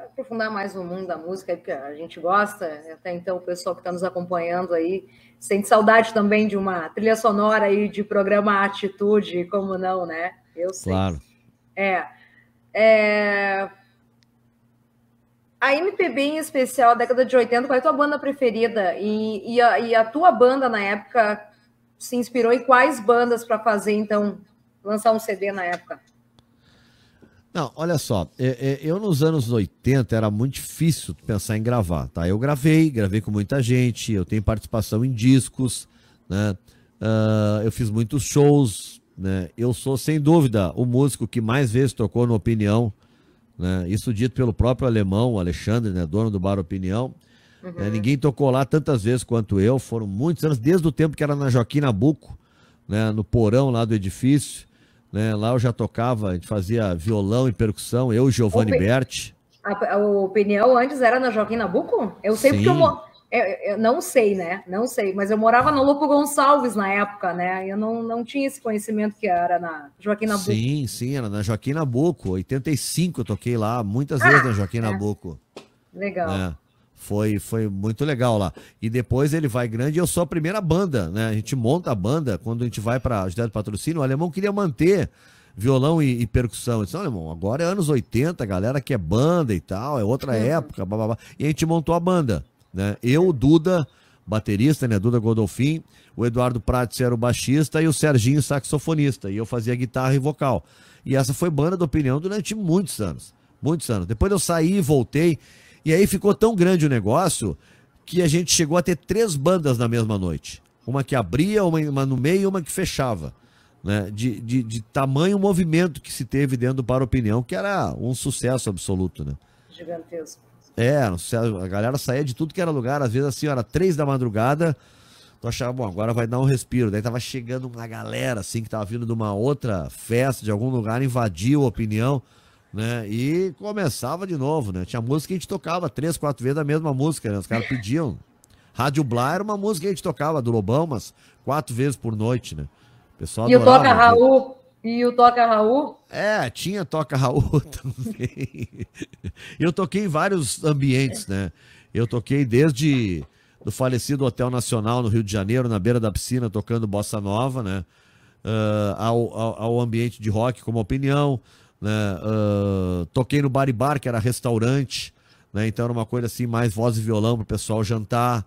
aprofundar mais no mundo da música, porque a gente gosta, até então o pessoal que está nos acompanhando aí sente saudade também de uma trilha sonora aí de programa Atitude, como não, né? Eu sei. Claro. É. é... A MPB em especial, década de 80, qual é a tua banda preferida? E, e, a, e a tua banda na época se inspirou em quais bandas para fazer, então, lançar um CD na época? Não, olha só, é, é, eu nos anos 80 era muito difícil pensar em gravar, tá? Eu gravei, gravei com muita gente, eu tenho participação em discos, né? Uh, eu fiz muitos shows, né? Eu sou, sem dúvida, o músico que mais vezes tocou no Opinião, né? Isso dito pelo próprio alemão, Alexandre, né? Dono do Bar Opinião. Uhum. Né? Ninguém tocou lá tantas vezes quanto eu, foram muitos anos, desde o tempo que era na Joaquim Nabuco, né? No porão lá do edifício. Né? Lá eu já tocava, a gente fazia violão e percussão, eu e Giovanni Ope... Berti. A, a, opinião antes era na Joaquim Nabuco? Eu sei Sim. porque eu, eu, eu, não sei, né? Não sei, mas eu morava no Lopo Gonçalves na época, né? Eu não, não tinha esse conhecimento que era na Joaquim Nabuco. Sim, sim, era na Joaquim Nabuco. 85 eu toquei lá, muitas ah, vezes na Joaquim é. Nabuco. Legal. É. Foi, foi muito legal lá. E depois ele vai grande e eu sou a primeira banda, né? A gente monta a banda quando a gente vai para ajudar do patrocínio. O alemão queria manter violão e, e percussão. Eu disse, alemão, agora é anos 80, galera que é banda e tal, é outra época, blá, blá, blá. E a gente montou a banda, né? Eu, o Duda, baterista, né? Duda Godolfin, o Eduardo Prates era o baixista e o Serginho, saxofonista. E eu fazia guitarra e vocal. E essa foi banda da opinião durante muitos anos. Muitos anos. Depois eu saí, voltei. E aí ficou tão grande o negócio que a gente chegou a ter três bandas na mesma noite. Uma que abria, uma, no meio e uma que fechava. Né? De, de, de tamanho movimento que se teve dentro do Para Opinião, que era um sucesso absoluto. Né? Gigantesco. É, a galera saía de tudo que era lugar, às vezes assim, era três da madrugada, tu achava, bom, agora vai dar um respiro. Daí tava chegando uma galera, assim, que tava vindo de uma outra festa, de algum lugar, invadiu a opinião né? E começava de novo, né? Tinha música que a gente tocava três, quatro vezes a mesma música, né? Os caras pediam. Rádio Blá era uma música que a gente tocava do Lobão, mas quatro vezes por noite, né? O pessoal e o Toca Raul? E o Toca Raul? É, tinha Toca Raul também. Eu toquei em vários ambientes, né? Eu toquei desde do falecido Hotel Nacional no Rio de Janeiro, na beira da piscina, tocando bossa nova, né? Uh, ao, ao, ao ambiente de rock como opinião, né? Uh, toquei no Bar Bar, que era restaurante, né? Então era uma coisa assim, mais voz e violão para o pessoal jantar.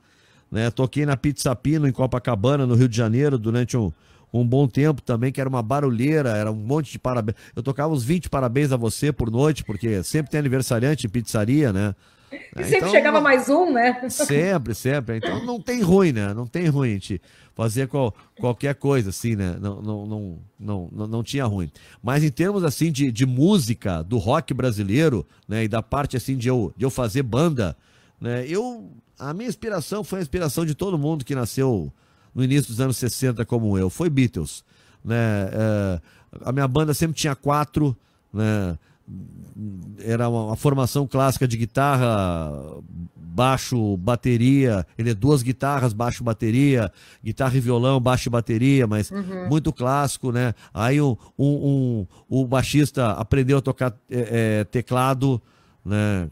Né? Toquei na Pizza Pino, em Copacabana, no Rio de Janeiro, durante um, um bom tempo também, que era uma barulheira, era um monte de parabéns. Eu tocava uns 20 parabéns a você por noite, porque sempre tem aniversariante em pizzaria, né? E sempre então, chegava mais um, né? Sempre, sempre. Então não tem ruim, né? Não tem ruim. A gente fazer qual, qualquer coisa, assim, né? Não, não, não, não, não, não tinha ruim. Mas em termos, assim, de, de música, do rock brasileiro, né? E da parte, assim, de eu, de eu fazer banda, né? Eu, a minha inspiração foi a inspiração de todo mundo que nasceu no início dos anos 60 como eu. Foi Beatles, né? É, a minha banda sempre tinha quatro, né? Era uma, uma formação clássica de guitarra, baixo, bateria, ele é duas guitarras, baixo, bateria, guitarra e violão, baixo e bateria, mas uhum. muito clássico, né? Aí um, um, um, o baixista aprendeu a tocar é, é, teclado, né?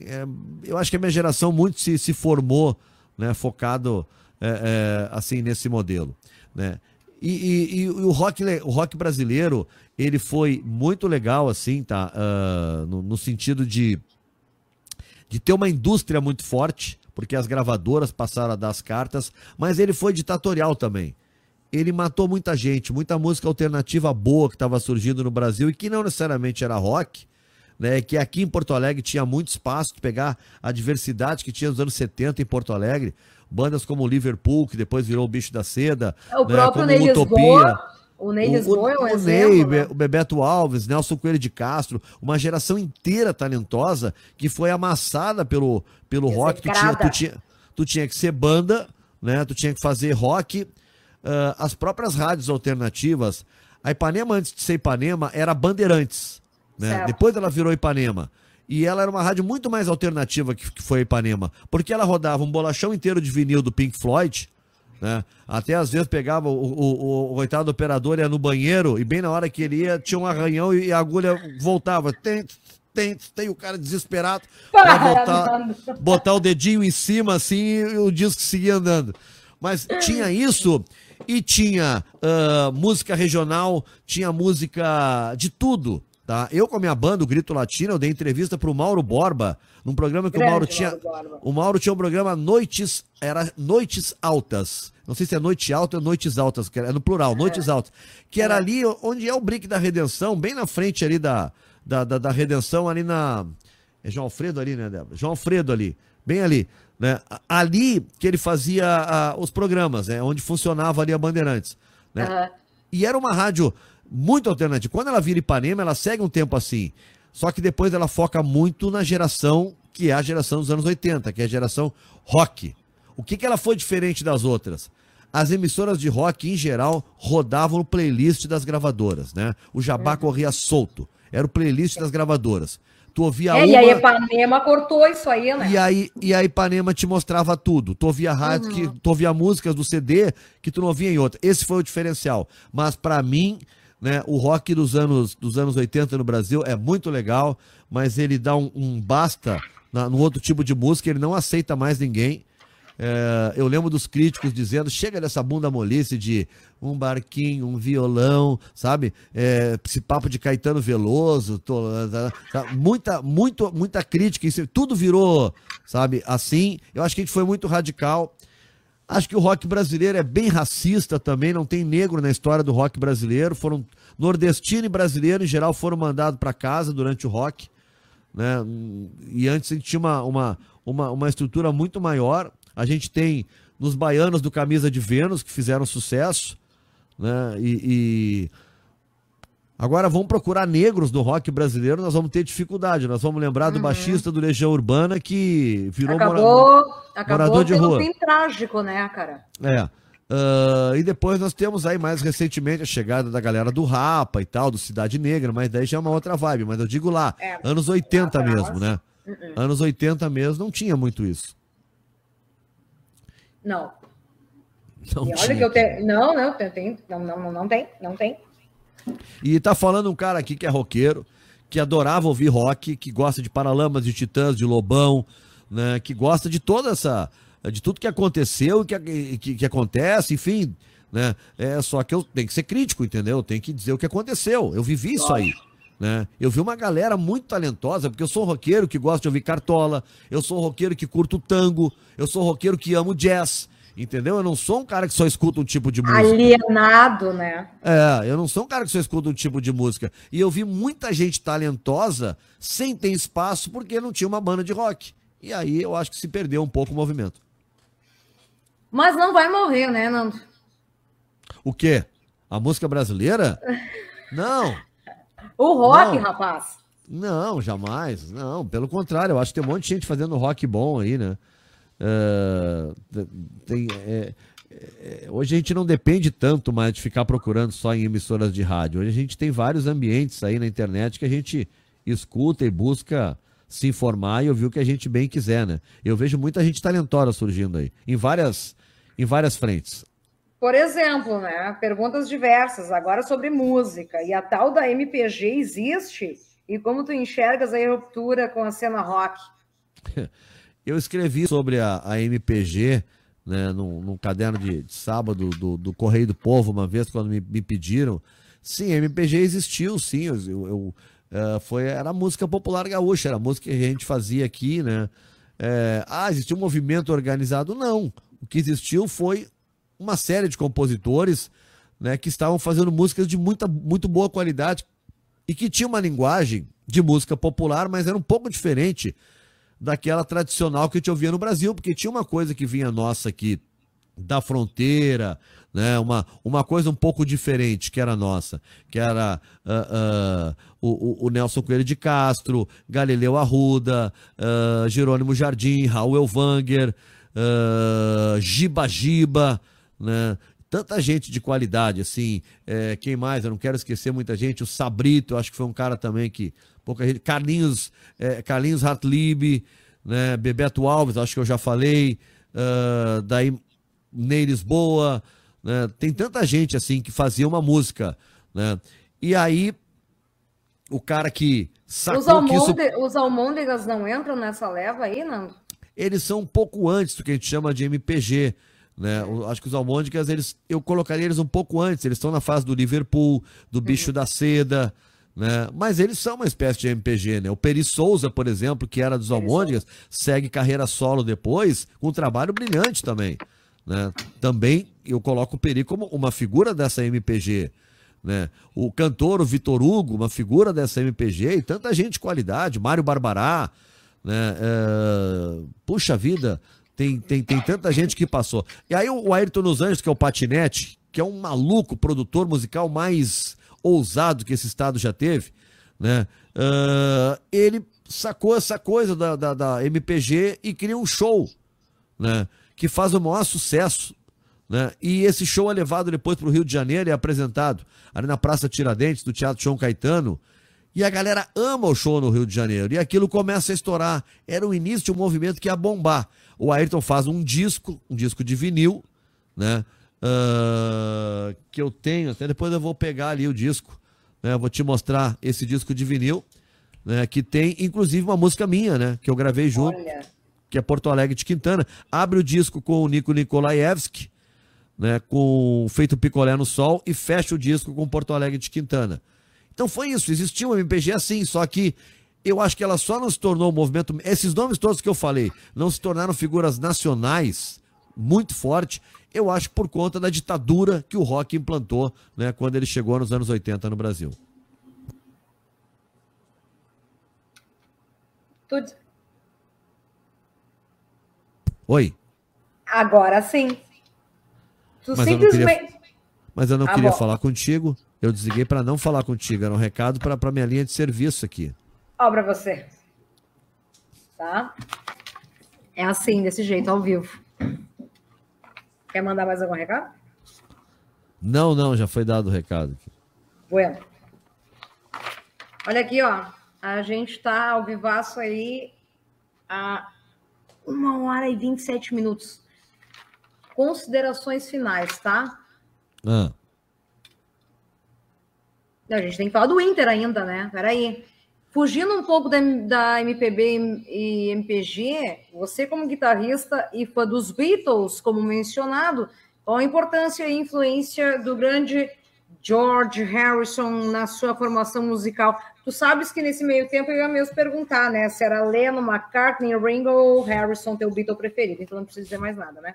É, eu acho que a minha geração muito se, se formou, né? Focado é, é, assim nesse modelo, né? E, e, e, o rock, o rock brasileiro, ele foi muito legal, assim, tá? Uh, no, no sentido de de ter uma indústria muito forte, porque as gravadoras passaram a dar as cartas, mas ele foi ditatorial também. Ele matou muita gente, muita música alternativa boa que estava surgindo no Brasil e que não necessariamente era rock, né, que aqui em Porto Alegre tinha muito espaço de pegar a diversidade que tinha nos anos 70 em Porto Alegre, bandas como Liverpool, que depois virou o Bicho da Seda, é, o né, próprio Ney Lisboa, o Ney Lisboa é um o exemplo. Ney, né? o Bebeto Alves, Nelson Coelho de Castro, uma geração inteira talentosa que foi amassada pelo, pelo rock. Tu tinha, tu, tinha, tu tinha que ser banda, né? Tu tinha que fazer rock. Uh, as próprias rádios alternativas. A Ipanema, antes de ser Ipanema, era Bandeirantes. Né? Depois ela virou Ipanema. E ela era uma rádio muito mais alternativa que, que foi a Ipanema. Porque ela rodava um bolachão inteiro de vinil do Pink Floyd. Né? Até às vezes pegava o, o, o, coitado operador ia no banheiro e bem na hora que ele ia tinha um arranhão e a agulha voltava. Tem, tem, tem o cara desesperado para botar, botar o dedinho em cima assim e o disco seguia andando. Mas tinha isso e tinha uh, música regional, tinha música de tudo. Tá? Eu com a minha banda, o Grito Latino, eu dei entrevista para o Mauro Borba, num programa que Grande, o Mauro tinha. Mauro o Mauro tinha um programa Noites, era Noites Altas. Não sei se é Noite Alta ou Noites Altas, que é no plural, é. Noites Altas. Que era é. ali onde é o Brick da Redenção, bem na frente ali da, da, da, da Redenção, ali na. É João Alfredo ali, né, Débora? João Alfredo ali, bem ali. Né? Ali que ele fazia os programas, né? onde funcionava ali a Bandeirantes. Né? Uhum. E era uma rádio muito alternativa. Quando ela vira Ipanema, ela segue um tempo assim. Só que depois ela foca muito na geração que é a geração dos anos 80, que é a geração rock. O que, que ela foi diferente das outras? As emissoras de rock, em geral, rodavam no playlist das gravadoras, né? O jabá uhum. corria solto. Era o playlist das gravadoras. Tu ouvia é, uma... E a Ipanema cortou isso aí, né? E aí, e a Ipanema te mostrava tudo. Tu ouvia rádio, uhum. que, tu ouvia músicas do CD que tu não ouvia em outra. Esse foi o diferencial. Mas para mim, né? O rock dos anos, dos anos 80 no Brasil é muito legal, mas ele dá um, um basta na, no outro tipo de música, ele não aceita mais ninguém. É, eu lembro dos críticos dizendo: chega dessa bunda molice de um barquinho, um violão, sabe? É, esse papo de Caetano Veloso, tô, tá, tá, muita, muito, muita crítica, isso, tudo virou, sabe? Assim, eu acho que a gente foi muito radical. Acho que o rock brasileiro é bem racista também, não tem negro na história do rock brasileiro. Foram nordestino e brasileiro em geral foram mandados para casa durante o rock, né? E antes a gente tinha uma, uma, uma, uma estrutura muito maior. A gente tem nos baianos do Camisa de Vênus que fizeram sucesso, né? E, e Agora vamos procurar negros do rock brasileiro, nós vamos ter dificuldade. Nós vamos lembrar do uhum. baixista do Legião Urbana que virou acabou, mora... acabou morador de rua. Bem trágico, né, cara? É. Uh, e depois nós temos aí mais recentemente a chegada da galera do Rapa e tal, do Cidade Negra, mas daí já é uma outra vibe. Mas eu digo lá, é, anos 80 mesmo, né? Uh -uh. Anos 80 mesmo, não tinha muito isso. Não. Não, e olha que eu tenho. Não, não, tem, não, não, não tem, não tem. E tá falando um cara aqui que é roqueiro, que adorava ouvir rock, que gosta de Paralamas, de Titãs, de Lobão, né? Que gosta de toda essa. de tudo que aconteceu e que, que, que, acontece, enfim. Né? É só que eu tenho que ser crítico, entendeu? Eu tenho que dizer o que aconteceu. Eu vivi isso aí. Né? Eu vi uma galera muito talentosa, porque eu sou roqueiro que gosta de ouvir cartola, eu sou roqueiro que curto tango, eu sou roqueiro que amo jazz, Entendeu? Eu não sou um cara que só escuta um tipo de música. Alienado, né? É, eu não sou um cara que só escuta um tipo de música. E eu vi muita gente talentosa sem ter espaço porque não tinha uma banda de rock. E aí eu acho que se perdeu um pouco o movimento. Mas não vai morrer, né, Nando? O quê? A música brasileira? Não. O rock, não. rapaz. Não, jamais. Não, pelo contrário, eu acho que tem um monte de gente fazendo rock bom aí, né? Uh, tem, é, é, hoje a gente não depende tanto mais de ficar procurando só em emissoras de rádio. Hoje a gente tem vários ambientes aí na internet que a gente escuta e busca se informar e ouvir o que a gente bem quiser, né? Eu vejo muita gente talentosa surgindo aí, em várias, em várias frentes. Por exemplo, né? Perguntas diversas, agora sobre música. E a tal da MPG existe? E como tu enxergas a ruptura com a cena rock? Eu escrevi sobre a, a MPG né, num, num caderno de, de sábado do, do, Correio do Povo, uma vez, quando me, me pediram. Sim, a MPG existiu, sim. Eu, eu, eu uh, foi, era música popular gaúcha, era música que a gente fazia aqui, né? É, ah, existiu um movimento organizado? Não. O que existiu foi uma série de compositores né, que estavam fazendo músicas de muita, muito boa qualidade e que tinha uma linguagem de música popular, mas era um pouco diferente daquela tradicional que a gente ouvia no Brasil, porque tinha uma coisa que vinha nossa aqui da fronteira, né? uma, uma coisa um pouco diferente que era nossa, que era uh, uh, o, o, Nelson Coelho de Castro, Galileu Arruda, uh, Jerônimo Jardim, Raul Elvanger, Giba Giba, né? tanta gente de qualidade, assim, é, quem mais? Eu não quero esquecer muita gente, o Sabrito, acho que foi um cara também que pouca gente, Carlinhos, é, Carlinhos Hartlib, né, Bebeto Alves, acho que eu já falei, uh, daí Ney Lisboa, né, tem tanta gente assim que fazia uma música, né, e aí o cara que sacou os, almônde, isso... os almôndegas não entram nessa leva aí, não? Eles são um pouco antes do que a gente chama de MPG, né? Acho que os almôndegas, eles, eu colocaria eles um pouco antes. Eles estão na fase do Liverpool, do Bicho uhum. da Seda, né? Mas eles são uma espécie de MPG, né? O Peri Souza, por exemplo, que era dos Almôndegas, segue carreira solo depois, com um trabalho brilhante também, né? Também eu coloco o Peri como uma figura dessa MPG, né? O cantor, o Vitor Hugo, uma figura dessa MPG, e tanta gente de qualidade, Mário Barbará, né? É... Puxa vida, tem, tem, tem tanta gente que passou. E aí o Ayrton nos Anjos, que é o patinete, que é um maluco produtor musical mais ousado que esse estado já teve, né? Uh, ele sacou essa coisa da, da, da, MPG e cria um show, né? Que faz o maior sucesso, né? E esse show é levado depois para o Rio de Janeiro e é apresentado ali na Praça Tiradentes, do Teatro João Caetano. E a galera ama o show no Rio de Janeiro. E aquilo começa a estourar. Era o início de um movimento que ia bombar. O Ayrton faz um disco, um disco de vinil, né? Uh, que eu tenho, até depois eu vou pegar ali o disco, né? vou te mostrar esse disco de vinil, né? que tem inclusive uma música minha, né? que eu gravei junto, Olha. que é Porto Alegre de Quintana. Abre o disco com o Nico Nikolaevski, né? com Feito Picolé no Sol, e fecha o disco com Porto Alegre de Quintana. Então foi isso, existia um MPG assim, só que eu acho que ela só não se tornou um movimento. Esses nomes todos que eu falei não se tornaram figuras nacionais muito forte eu acho por conta da ditadura que o rock implantou né, quando ele chegou nos anos 80 no Brasil. Tudo. Oi. Agora sim. Tu mas simplesmente. Eu queria, mas eu não ah, queria bom. falar contigo. Eu desliguei para não falar contigo. Era um recado para minha linha de serviço aqui. Ó, para você. Tá? É assim, desse jeito, ao vivo. Quer mandar mais algum recado? Não, não, já foi dado o recado. Bueno. Olha aqui, ó. A gente está ao vivaço aí a uma hora e 27 minutos. Considerações finais, tá? Ah. A gente tem que falar do Inter ainda, né? Peraí. Fugindo um pouco da, da MPB e MPG, você como guitarrista e fã dos Beatles, como mencionado, qual a importância e influência do grande George Harrison na sua formação musical? Tu sabes que nesse meio tempo eu ia mesmo perguntar, né? Se era Lennon, McCartney, Ringo ou Harrison teu Beatle preferido. Então não precisa dizer mais nada, né?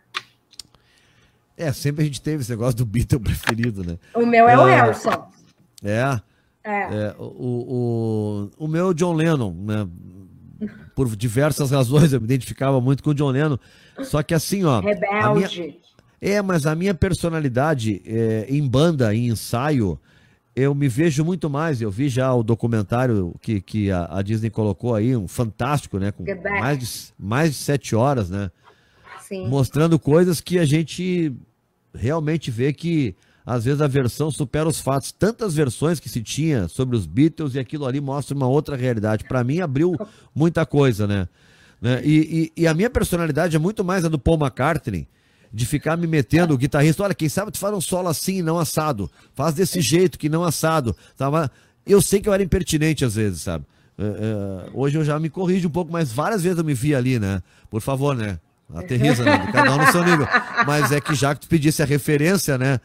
É, sempre a gente teve esse negócio do Beatle preferido, né? O meu é, é o Harrison. É. É. é o, o, o meu John Lennon, né? Por diversas razões, eu me identificava muito com o John Lennon. Só que assim, ó. Rebelde. Minha, é, mas a minha personalidade é, em banda, em ensaio, eu me vejo muito mais. Eu vi já o documentário que, que a, a Disney colocou aí, um fantástico, né? Com mais de, mais de sete horas, né? Sim. Mostrando coisas que a gente realmente vê que às vezes a versão supera os fatos. Tantas versões que se tinha sobre os Beatles e aquilo ali mostra uma outra realidade. Para mim, abriu muita coisa, né? né? E, e, e, a minha personalidade é muito mais a do Paul McCartney, de ficar me metendo, o guitarrista, olha, quem sabe tu faz um solo assim, não assado. Faz desse jeito, que não assado. Tava... Eu sei que eu era impertinente às vezes, sabe? É, é, hoje eu já me corrijo um pouco, mas várias vezes eu me vi ali, né? Por favor, né? Aterriza, né? Cada um no seu nível. Mas é que já que tu pedisse a referência, né?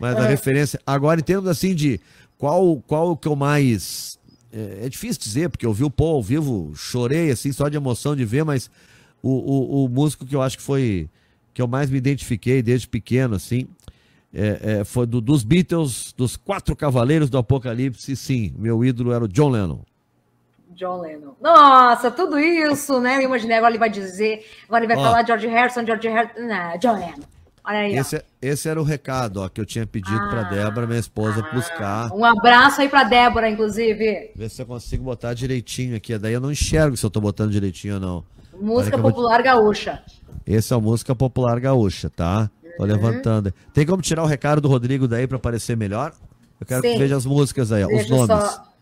Mas a é. referência. Agora, em termos assim de qual, qual que eu mais. É, é, difícil dizer, porque eu vi o Paul ao vivo, chorei assim, só de emoção de ver, mas o, o, o músico que eu acho que foi. que eu mais me identifiquei desde pequeno, assim. É, é, foi do, dos Beatles, dos quatro cavaleiros do Apocalipse, sim. Meu ídolo era o John Lennon. John Lennon. Nossa, tudo isso, né? Eu imaginei, agora ele vai dizer, agora ele vai ó, falar George Harrison, George Harrison, não, John Lennon. Olha aí, esse, esse era o recado ó, que eu tinha pedido ah, para Débora, minha esposa, ah, buscar. Um abraço aí para Débora, inclusive. Ver se eu consigo botar direitinho aqui. Daí eu não enxergo se eu tô botando direitinho ou não. Música popular gaúcha. Esse é a música popular gaúcha, tá? Tô uhum. levantando. Tem como tirar o recado do Rodrigo daí para aparecer melhor? Eu quero Sim. que veja as músicas aí, ó, os nomes. Só...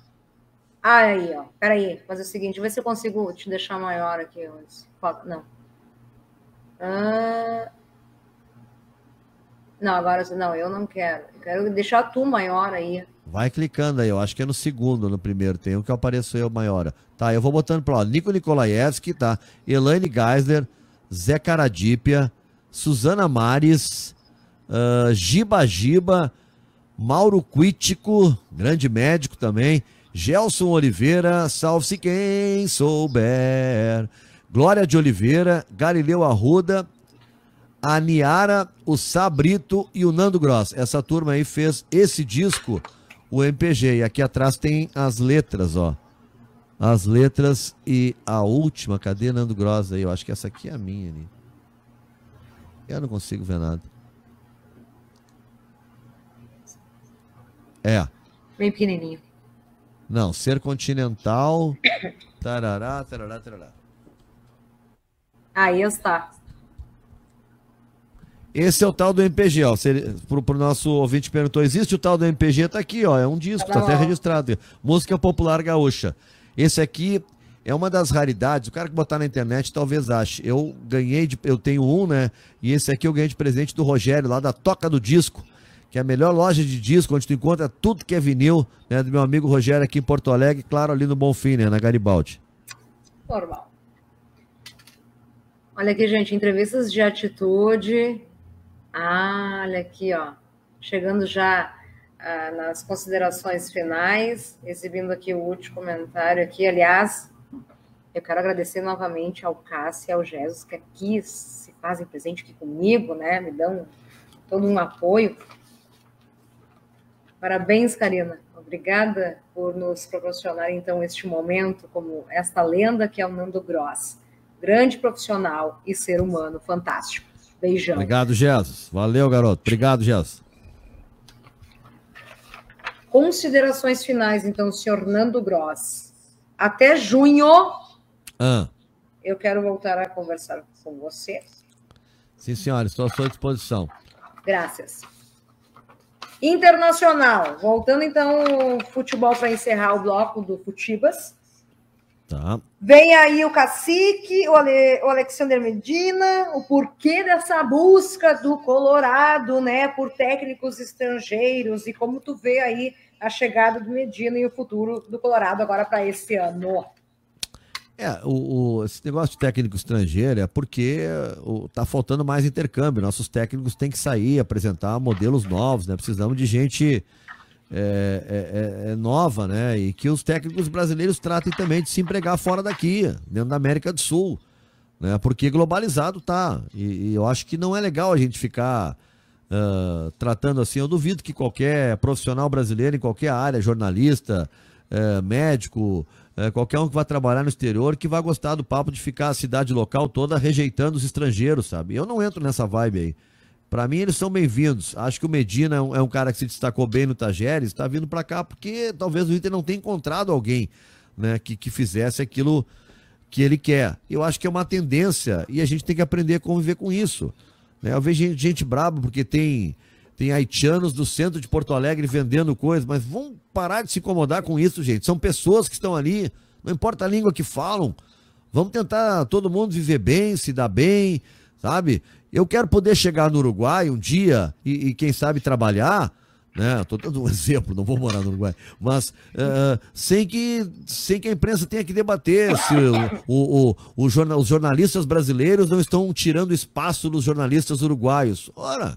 Ah, aí, ó. Peraí, fazer o seguinte, ver se eu consigo te deixar maior aqui. Não. Ah... Não, agora não, eu não quero. Eu quero deixar tu maior aí. Vai clicando aí, eu acho que é no segundo, no primeiro. Tem um que apareceu eu maior. Tá, eu vou botando pra lá. Nico Nikolaevski, tá? Elaine Geisler, Zé Caradípia, Suzana Mares, uh, Giba Giba, Mauro Quítico, grande médico também, Gelson Oliveira, salve-se quem souber, Glória de Oliveira, Galileu Arruda, a Niara, o Sabrito e o Nando Gross. Essa turma aí fez esse disco, o MPG. E aqui atrás tem as letras, ó. As letras e a última, cadê Nando Gross aí? Eu acho que essa aqui é a minha ali. Eu não consigo ver nada. É. Bem pequenininho. Não, ser continental. Tarará, tarará, tarará. Aí está. Esse é o tal do MPG, ó. Pro, pro nosso ouvinte perguntou: existe o tal do MPG? Tá aqui, ó. É um disco, tá até registrado. Música popular gaúcha. Esse aqui é uma das raridades. O cara que botar na internet talvez ache. Eu ganhei de. Eu tenho um, né? E esse aqui eu ganhei de presente do Rogério, lá da Toca do Disco que é a melhor loja de disco, onde tu encontra tudo que é vinil, né, do meu amigo Rogério aqui em Porto Alegre, claro, ali no Bonfim, né, na Garibaldi. Normal. Olha aqui, gente, entrevistas de atitude. Ah, olha aqui, ó. Chegando já ah, nas considerações finais, exibindo aqui o último comentário aqui. Aliás, eu quero agradecer novamente ao Cássio e ao Jesus, que aqui se fazem presente aqui comigo, né? Me dão todo um apoio. Parabéns, Karina. Obrigada por nos proporcionar, então, este momento como esta lenda que é o Nando Gross. Grande profissional e ser humano fantástico. Beijão. Obrigado, Jesus. Valeu, garoto. Obrigado, Jesus. Considerações finais, então, senhor Nando Gross. Até junho, ah. eu quero voltar a conversar com você. Sim, senhora, estou à sua disposição. Graças. Internacional. Voltando então futebol para encerrar o bloco do Futibas. Tá. Vem aí o Cacique, o, Ale, o Alexander Medina, o porquê dessa busca do Colorado, né, por técnicos estrangeiros e como tu vê aí a chegada do Medina e o futuro do Colorado agora para esse ano. É, o, o, esse negócio de técnico estrangeiro é porque o, tá faltando mais intercâmbio. Nossos técnicos têm que sair, apresentar modelos novos, né? Precisamos de gente é, é, é, é nova, né? E que os técnicos brasileiros tratem também de se empregar fora daqui, dentro da América do Sul, né? Porque globalizado tá. E, e eu acho que não é legal a gente ficar uh, tratando assim. Eu duvido que qualquer profissional brasileiro em qualquer área, jornalista, uh, médico, é, qualquer um que vai trabalhar no exterior que vai gostar do papo de ficar a cidade local toda rejeitando os estrangeiros, sabe? Eu não entro nessa vibe aí. Para mim, eles são bem-vindos. Acho que o Medina é um, é um, cara que se destacou bem no Tajeres, está vindo para cá porque talvez o Inter não tenha encontrado alguém né, que, que fizesse aquilo que ele quer. Eu acho que é uma tendência e a gente tem que aprender a conviver com isso. Né? Eu vejo gente, gente braba porque tem tem haitianos do centro de Porto Alegre vendendo coisas, mas vamos parar de se incomodar com isso, gente. São pessoas que estão ali, não importa a língua que falam. Vamos tentar todo mundo viver bem, se dar bem, sabe? Eu quero poder chegar no Uruguai um dia e, e quem sabe trabalhar, né? Estou dando um exemplo, não vou morar no Uruguai, mas uh, sem, que, sem que a imprensa tenha que debater se o, o, o, o jornal, os jornalistas brasileiros não estão tirando espaço dos jornalistas uruguaios. Ora,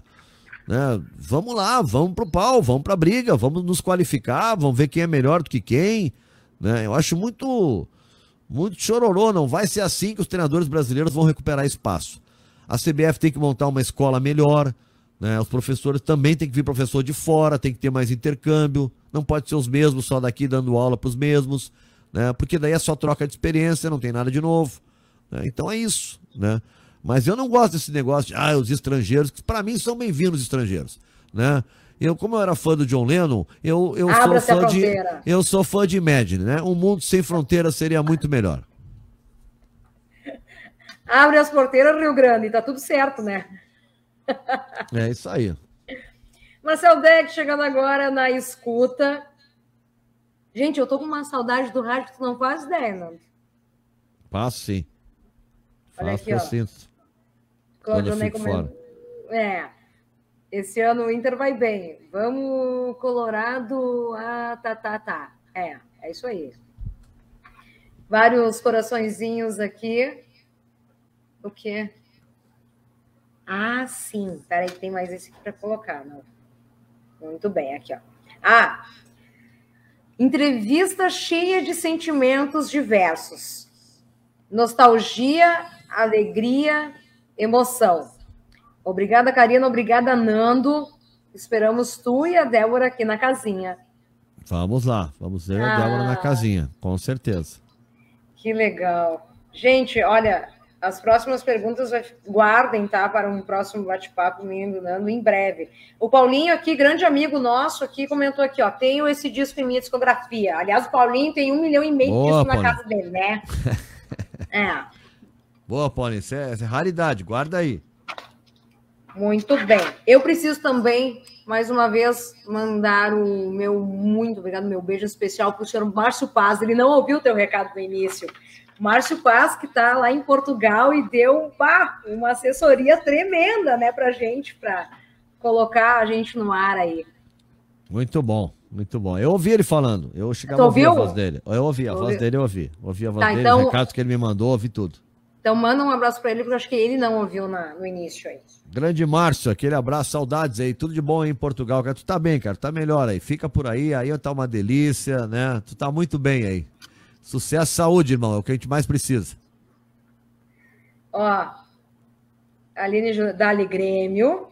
né? Vamos lá, vamos pro pau, vamos pra briga, vamos nos qualificar, vamos ver quem é melhor do que quem. Né? Eu acho muito, muito chororô, não vai ser assim que os treinadores brasileiros vão recuperar espaço. A CBF tem que montar uma escola melhor, né? Os professores também tem que vir professor de fora, tem que ter mais intercâmbio, não pode ser os mesmos só daqui dando aula para os mesmos. né? Porque daí é só troca de experiência, não tem nada de novo. Né? Então é isso, né? Mas eu não gosto desse negócio de, ah, os estrangeiros, que para mim são bem-vindos estrangeiros, né? Eu, como eu era fã do John Lennon, eu, eu sou fã de eu sou fã de Imagine, né? Um mundo sem fronteiras seria muito melhor. Abre as porteiras, Rio Grande, tá tudo certo, né? É isso aí. Marcel Deck chegando agora na escuta. Gente, eu tô com uma saudade do rádio que tu não faz ideia, Nando. Passo sim. Olha Faço aqui, ó. Sinto. Cláudio Ney comendo. É. Esse ano o Inter vai bem. Vamos, Colorado. Ah, tá, tá, tá. É, é isso aí. Vários coraçõezinhos aqui. O quê? Ah, sim. Peraí, tem mais esse aqui para colocar. Não. Muito bem, aqui, ó. Ah, entrevista cheia de sentimentos diversos. Nostalgia, alegria, emoção. Obrigada, Karina. Obrigada, Nando. Esperamos tu e a Débora aqui na casinha. Vamos lá, vamos ver ah, a Débora na casinha, com certeza. Que legal. Gente, olha, as próximas perguntas guardem, tá? Para um próximo bate-papo lindo, Nando, em breve. O Paulinho aqui, grande amigo nosso aqui, comentou aqui, ó. Tenho esse disco em minha discografia. Aliás, o Paulinho tem um milhão e meio de discos na casa dele, né? é. Boa, Paulinho. Isso é, isso é raridade, guarda aí. Muito bem. Eu preciso também, mais uma vez, mandar o meu muito obrigado, meu beijo especial para o senhor Márcio Paz. Ele não ouviu o teu recado no início. Márcio Paz, que está lá em Portugal e deu pá, uma assessoria tremenda né, para a gente, para colocar a gente no ar aí. Muito bom, muito bom. Eu ouvi ele falando, eu chegava a ouvir a voz dele. Eu ouvi, a voz dele eu ouvi. Ouvi a voz tá, dele, então... os recados que ele me mandou, ouvi tudo. Então manda um abraço para ele, porque eu acho que ele não ouviu na, no início aí. Grande Márcio, aquele abraço, saudades aí, tudo de bom aí em Portugal, cara. Tu tá bem, cara, tá melhor aí. Fica por aí, aí tá uma delícia, né? Tu tá muito bem aí. Sucesso, saúde, irmão, é o que a gente mais precisa. Ó, Aline Dali Grêmio.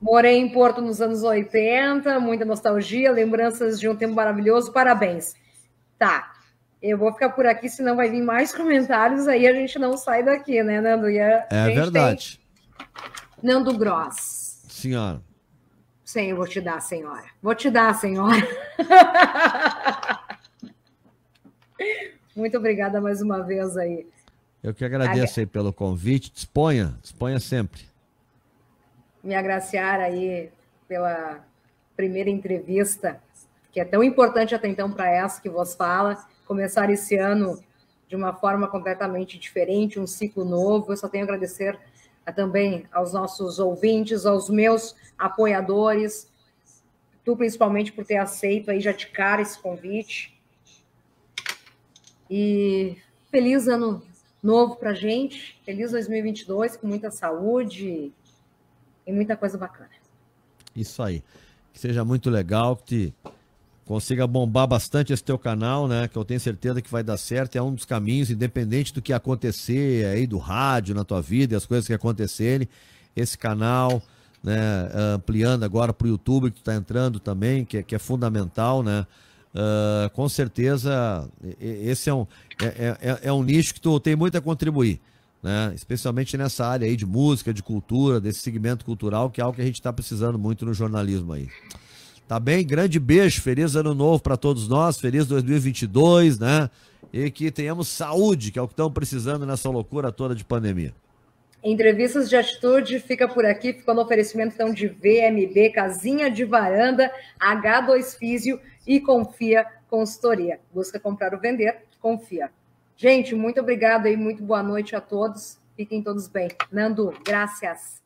Morei em Porto nos anos 80, muita nostalgia, lembranças de um tempo maravilhoso, parabéns. Tá, eu vou ficar por aqui, senão vai vir mais comentários, aí a gente não sai daqui, né, Nando? é verdade. Nando Gross. Senhora. Sim, eu vou te dar, senhora. Vou te dar, senhora. Muito obrigada mais uma vez aí. Eu que agradeço aí pelo convite. Disponha, disponha sempre. Me agraciar aí pela primeira entrevista, que é tão importante até então para essa que vos fala. Começar esse ano de uma forma completamente diferente, um ciclo novo. Eu só tenho a agradecer a, também aos nossos ouvintes, aos meus apoiadores, tu principalmente por ter aceito aí já de cara esse convite. E feliz ano novo para gente, feliz 2022, com muita saúde e muita coisa bacana. Isso aí. Que seja muito legal, que te consiga bombar bastante esse teu canal, né? Que eu tenho certeza que vai dar certo. É um dos caminhos, independente do que acontecer aí do rádio na tua vida as coisas que acontecerem. Esse canal, né? Ampliando agora para o YouTube que tu está entrando também, que, é, que é fundamental, né? Uh, com certeza, esse é um, é, é, é, é, um nicho que tu tem muito a contribuir, né? especialmente nessa área aí de música, de cultura, desse segmento cultural, que é algo que a gente está precisando muito no jornalismo aí. Tá bem? Grande beijo, feliz ano novo para todos nós, feliz 2022, né? E que tenhamos saúde, que é o que estamos precisando nessa loucura toda de pandemia. Entrevistas de atitude fica por aqui, ficou no oferecimento então de VMB, Casinha de Varanda, H2 Físio e Confia Consultoria. Busca comprar ou vender, confia. Gente, muito obrigado e muito boa noite a todos. Fiquem todos bem. Nando, graças.